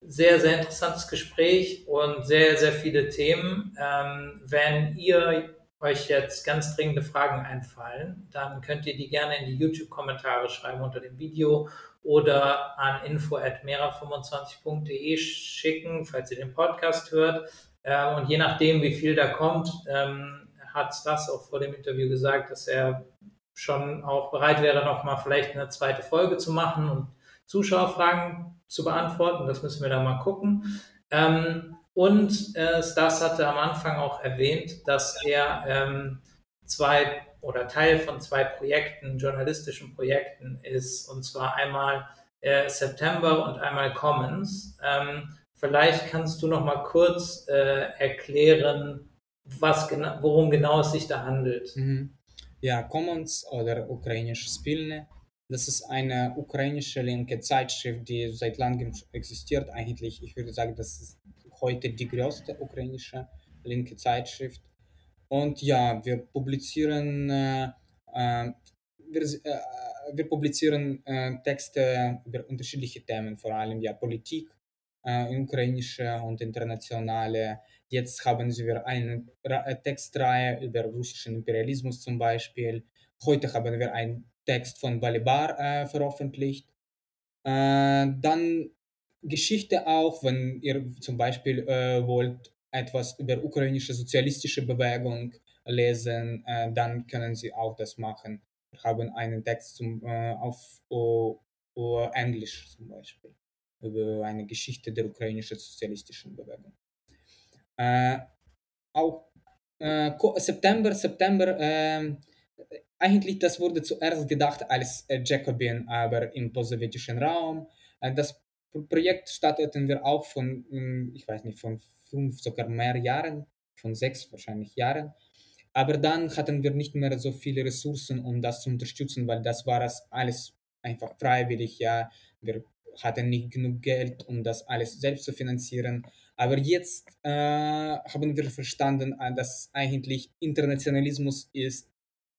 sehr, sehr interessantes Gespräch und sehr, sehr viele Themen. Ähm, wenn ihr euch jetzt ganz dringende Fragen einfallen, dann könnt ihr die gerne in die YouTube-Kommentare schreiben unter dem Video oder an info.mera25.de schicken, falls ihr den Podcast hört. Ähm, und je nachdem, wie viel da kommt, ähm, hat das auch vor dem Interview gesagt, dass er schon auch bereit wäre, nochmal vielleicht eine zweite Folge zu machen und Zuschauerfragen zu beantworten. Das müssen wir da mal gucken. Ähm, und äh, Stas hatte am Anfang auch erwähnt, dass er ähm, zwei oder Teil von zwei Projekten, journalistischen Projekten ist, und zwar einmal äh, September und einmal Commons. Ähm, vielleicht kannst du noch mal kurz äh, erklären, was gena worum genau es sich da handelt. Mhm. Ja, Commons oder ukrainisch Spilne, das ist eine ukrainische linke Zeitschrift, die seit langem existiert. Eigentlich, ich würde sagen, das ist heute die größte ukrainische linke Zeitschrift. Und ja, wir publizieren, äh, äh, wir, äh, wir publizieren äh, Texte über unterschiedliche Themen, vor allem ja Politik, äh, ukrainische und internationale. Jetzt haben wir eine Ra- Textreihe über russischen Imperialismus zum Beispiel. Heute haben wir einen Text von Balibar äh, veröffentlicht. Äh, dann Geschichte auch, wenn ihr zum Beispiel äh, wollt etwas über ukrainische sozialistische Bewegung lesen, äh, dann können Sie auch das machen. Wir haben einen Text zum, äh, auf uh, uh, Englisch zum Beispiel über eine Geschichte der ukrainischen sozialistischen Bewegung. Äh, auch äh, September, September, ähm, eigentlich das wurde zuerst gedacht als äh, Jacobin, aber im postsowjetischen Raum. Das Projekt starteten wir auch von, mm, ich weiß nicht, von fünf, sogar mehr Jahren, von sechs wahrscheinlich Jahren. Aber dann hatten wir nicht mehr so viele Ressourcen, um das zu unterstützen, weil das war es alles einfach freiwillig, ja. Wir hatten nicht genug Geld, um das alles selbst zu finanzieren. Aber jetzt äh, haben wir verstanden, äh, dass eigentlich Internationalismus ist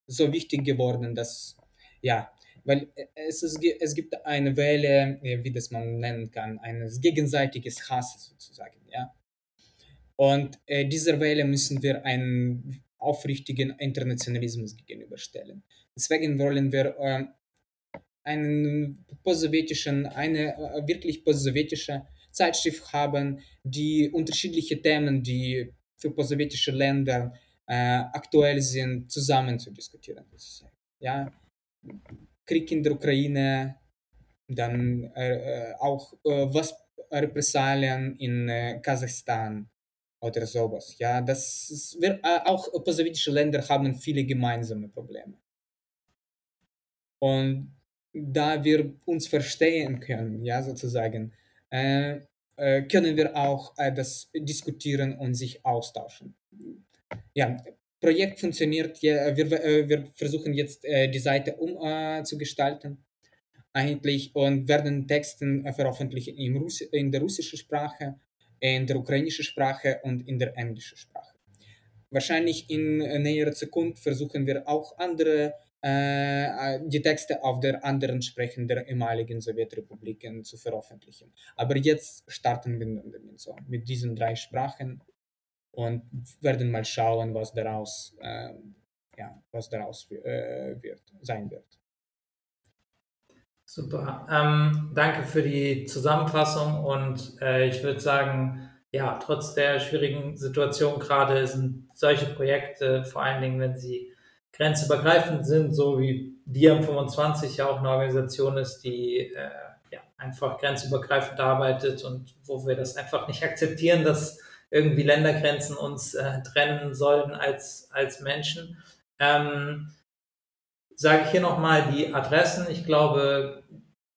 so wichtig geworden, dass, ja, weil äh, es, ist, es gibt eine Welle, äh, wie das man nennen kann, eines gegenseitiges Hasses sozusagen, ja. Und äh, dieser Welle müssen wir einen aufrichtigen Internationalismus gegenüberstellen. Deswegen wollen wir äh, einen postsowjetischen, eine äh, wirklich postsowjetische Zeitschrift haben, die unterschiedliche Themen, die für postsowjetische Länder äh, aktuell sind, zusammen zu diskutieren. Ja, Krieg in der Ukraine, dann äh, äh, auch äh, was Repressalien in äh, Kasachstan oder sowas. Ja, das ist, wir, äh, auch postsowjetische Länder haben viele gemeinsame Probleme. Und da wir uns verstehen können, ja, sozusagen, äh, können wir auch das diskutieren und sich austauschen. Ja, Projekt funktioniert, ja, wir, äh, wir versuchen jetzt äh, die Seite umzugestalten. Äh, eigentlich und werden Texten äh, veröffentlichen im Russ in der russischen Sprache, in der ukrainischen Sprache und in der englischen Sprache. Wahrscheinlich in äh, näherer Zukunft versuchen wir auch andere äh, die Texte auf der anderen Sprachen der ehemaligen Sowjetrepubliken zu veröffentlichen. Aber jetzt starten wir damit so, mit diesen drei Sprachen und werden mal schauen, was daraus, äh, ja, was daraus äh, wird, sein wird. Super. Ähm, danke für die Zusammenfassung und äh, ich würde sagen, ja, trotz der schwierigen Situation gerade sind solche Projekte, vor allen Dingen, wenn sie grenzübergreifend sind, so wie DiAM 25 ja auch eine Organisation ist, die äh, ja, einfach grenzübergreifend arbeitet und wo wir das einfach nicht akzeptieren, dass irgendwie Ländergrenzen uns äh, trennen sollten als, als Menschen. Ähm, sage ich hier nochmal die Adressen. Ich glaube,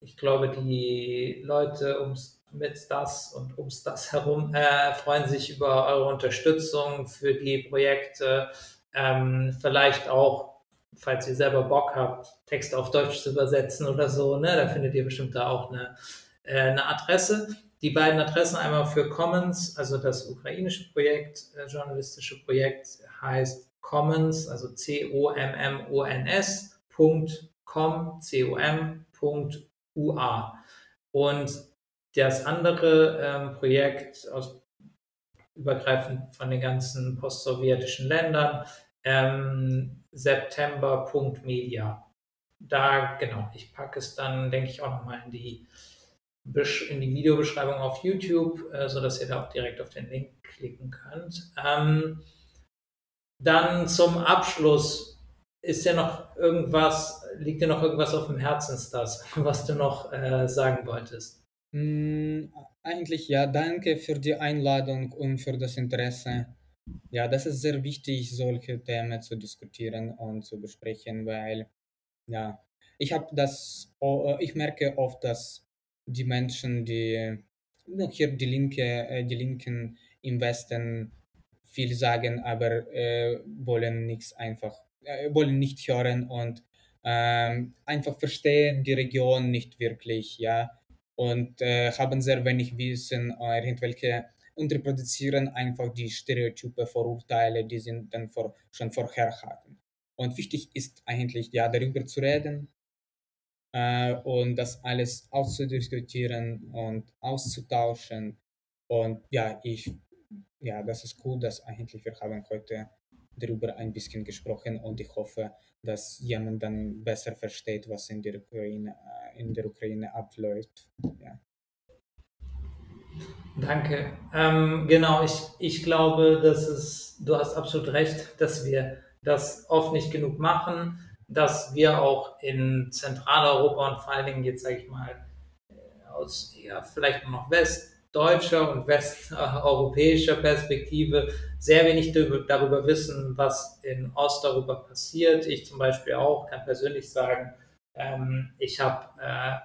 ich glaube, die Leute ums, mit das und ums das herum äh, freuen sich über eure Unterstützung für die Projekte. Ähm, vielleicht auch, falls ihr selber Bock habt, Texte auf Deutsch zu übersetzen oder so, ne, da findet ihr bestimmt da auch eine, äh, eine Adresse. Die beiden Adressen einmal für Commons, also das ukrainische Projekt, äh, journalistische Projekt heißt Commons, also C-O-M-M-O-N-S, .com, C-O-M.ua. Und das andere ähm, Projekt aus, übergreifend von den ganzen postsowjetischen Ländern, ähm, September.media. Da, genau, ich packe es dann, denke ich, auch nochmal in die, in die Videobeschreibung auf YouTube, äh, sodass ihr da auch direkt auf den Link klicken könnt. Ähm, dann zum Abschluss, ist dir noch irgendwas, liegt dir noch irgendwas auf dem Herzen, das, was du noch äh, sagen wolltest? Mm, eigentlich ja, danke für die Einladung und für das Interesse. ja, das ist sehr wichtig, solche Themen zu diskutieren und zu besprechen, weil ja, ich habe das, o- ich merke oft, dass die Menschen, die hier die Linke, äh, die Linken im Westen viel sagen, aber äh, wollen nichts einfach, äh, wollen nicht hören und ähm, einfach verstehen die Region nicht wirklich, ja, und äh, haben sehr wenig Wissen, äh, irgendwelche und reproduzieren einfach die Stereotype, Vorurteile, die sie dann vor, schon vorher hatten. Und wichtig ist eigentlich, ja, darüber zu reden äh, und das alles auszudiskutieren und auszutauschen. Und ja, ich, ja, das ist cool, dass eigentlich wir haben heute darüber ein bisschen gesprochen und ich hoffe, dass jemand dann besser versteht, was in der Ukraine, äh, in der Ukraine abläuft. Ja. Danke. Ähm, genau, ich, ich glaube, dass es, du hast absolut recht, dass wir das oft nicht genug machen, dass wir auch in Zentraleuropa und vor allen Dingen jetzt, sage ich mal, aus ja, vielleicht noch westdeutscher und westeuropäischer Perspektive sehr wenig darüber wissen, was in Osteuropa passiert. Ich zum Beispiel auch kann persönlich sagen, ähm, ich habe äh,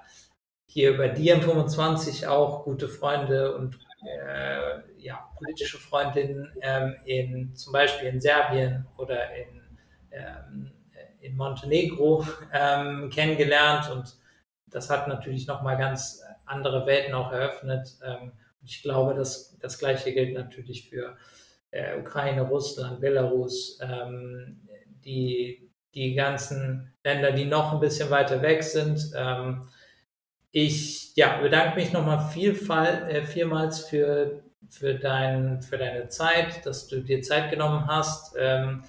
hier über DiEM25 auch gute Freunde und äh, ja, politische Freundinnen ähm, in zum Beispiel in Serbien oder in, ähm, in Montenegro ähm, kennengelernt und das hat natürlich nochmal ganz andere Welten auch eröffnet. Ähm, ich glaube, dass das Gleiche gilt natürlich für äh, Ukraine, Russland, Belarus, ähm, die, die ganzen Länder, die noch ein bisschen weiter weg sind. Ähm, ich ja, bedanke mich nochmal vielfalt, äh, vielmals für, für, dein, für deine Zeit, dass du dir Zeit genommen hast. Ähm,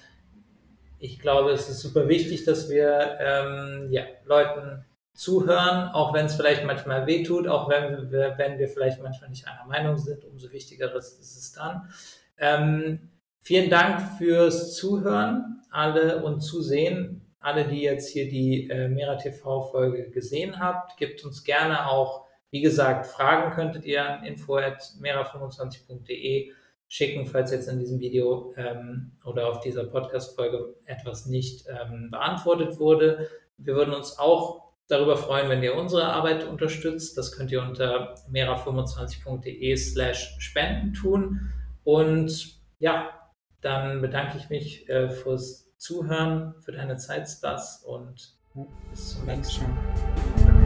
ich glaube, es ist super wichtig, dass wir ähm, ja, Leuten zuhören, auch wenn es vielleicht manchmal wehtut, auch wenn wir, wenn wir vielleicht manchmal nicht einer Meinung sind, umso wichtiger ist es dann. Ähm, vielen Dank fürs Zuhören, alle und Zusehen alle, die jetzt hier die äh, Mera TV-Folge gesehen habt, gebt uns gerne auch, wie gesagt, Fragen könntet ihr an info.mera25.de schicken, falls jetzt in diesem Video ähm, oder auf dieser Podcast-Folge etwas nicht ähm, beantwortet wurde. Wir würden uns auch darüber freuen, wenn ihr unsere Arbeit unterstützt. Das könnt ihr unter mera25.de slash spenden tun. Und ja, dann bedanke ich mich äh, fürs Zuhören, für deine Zeit, Stas, und bis zum nächsten Mal.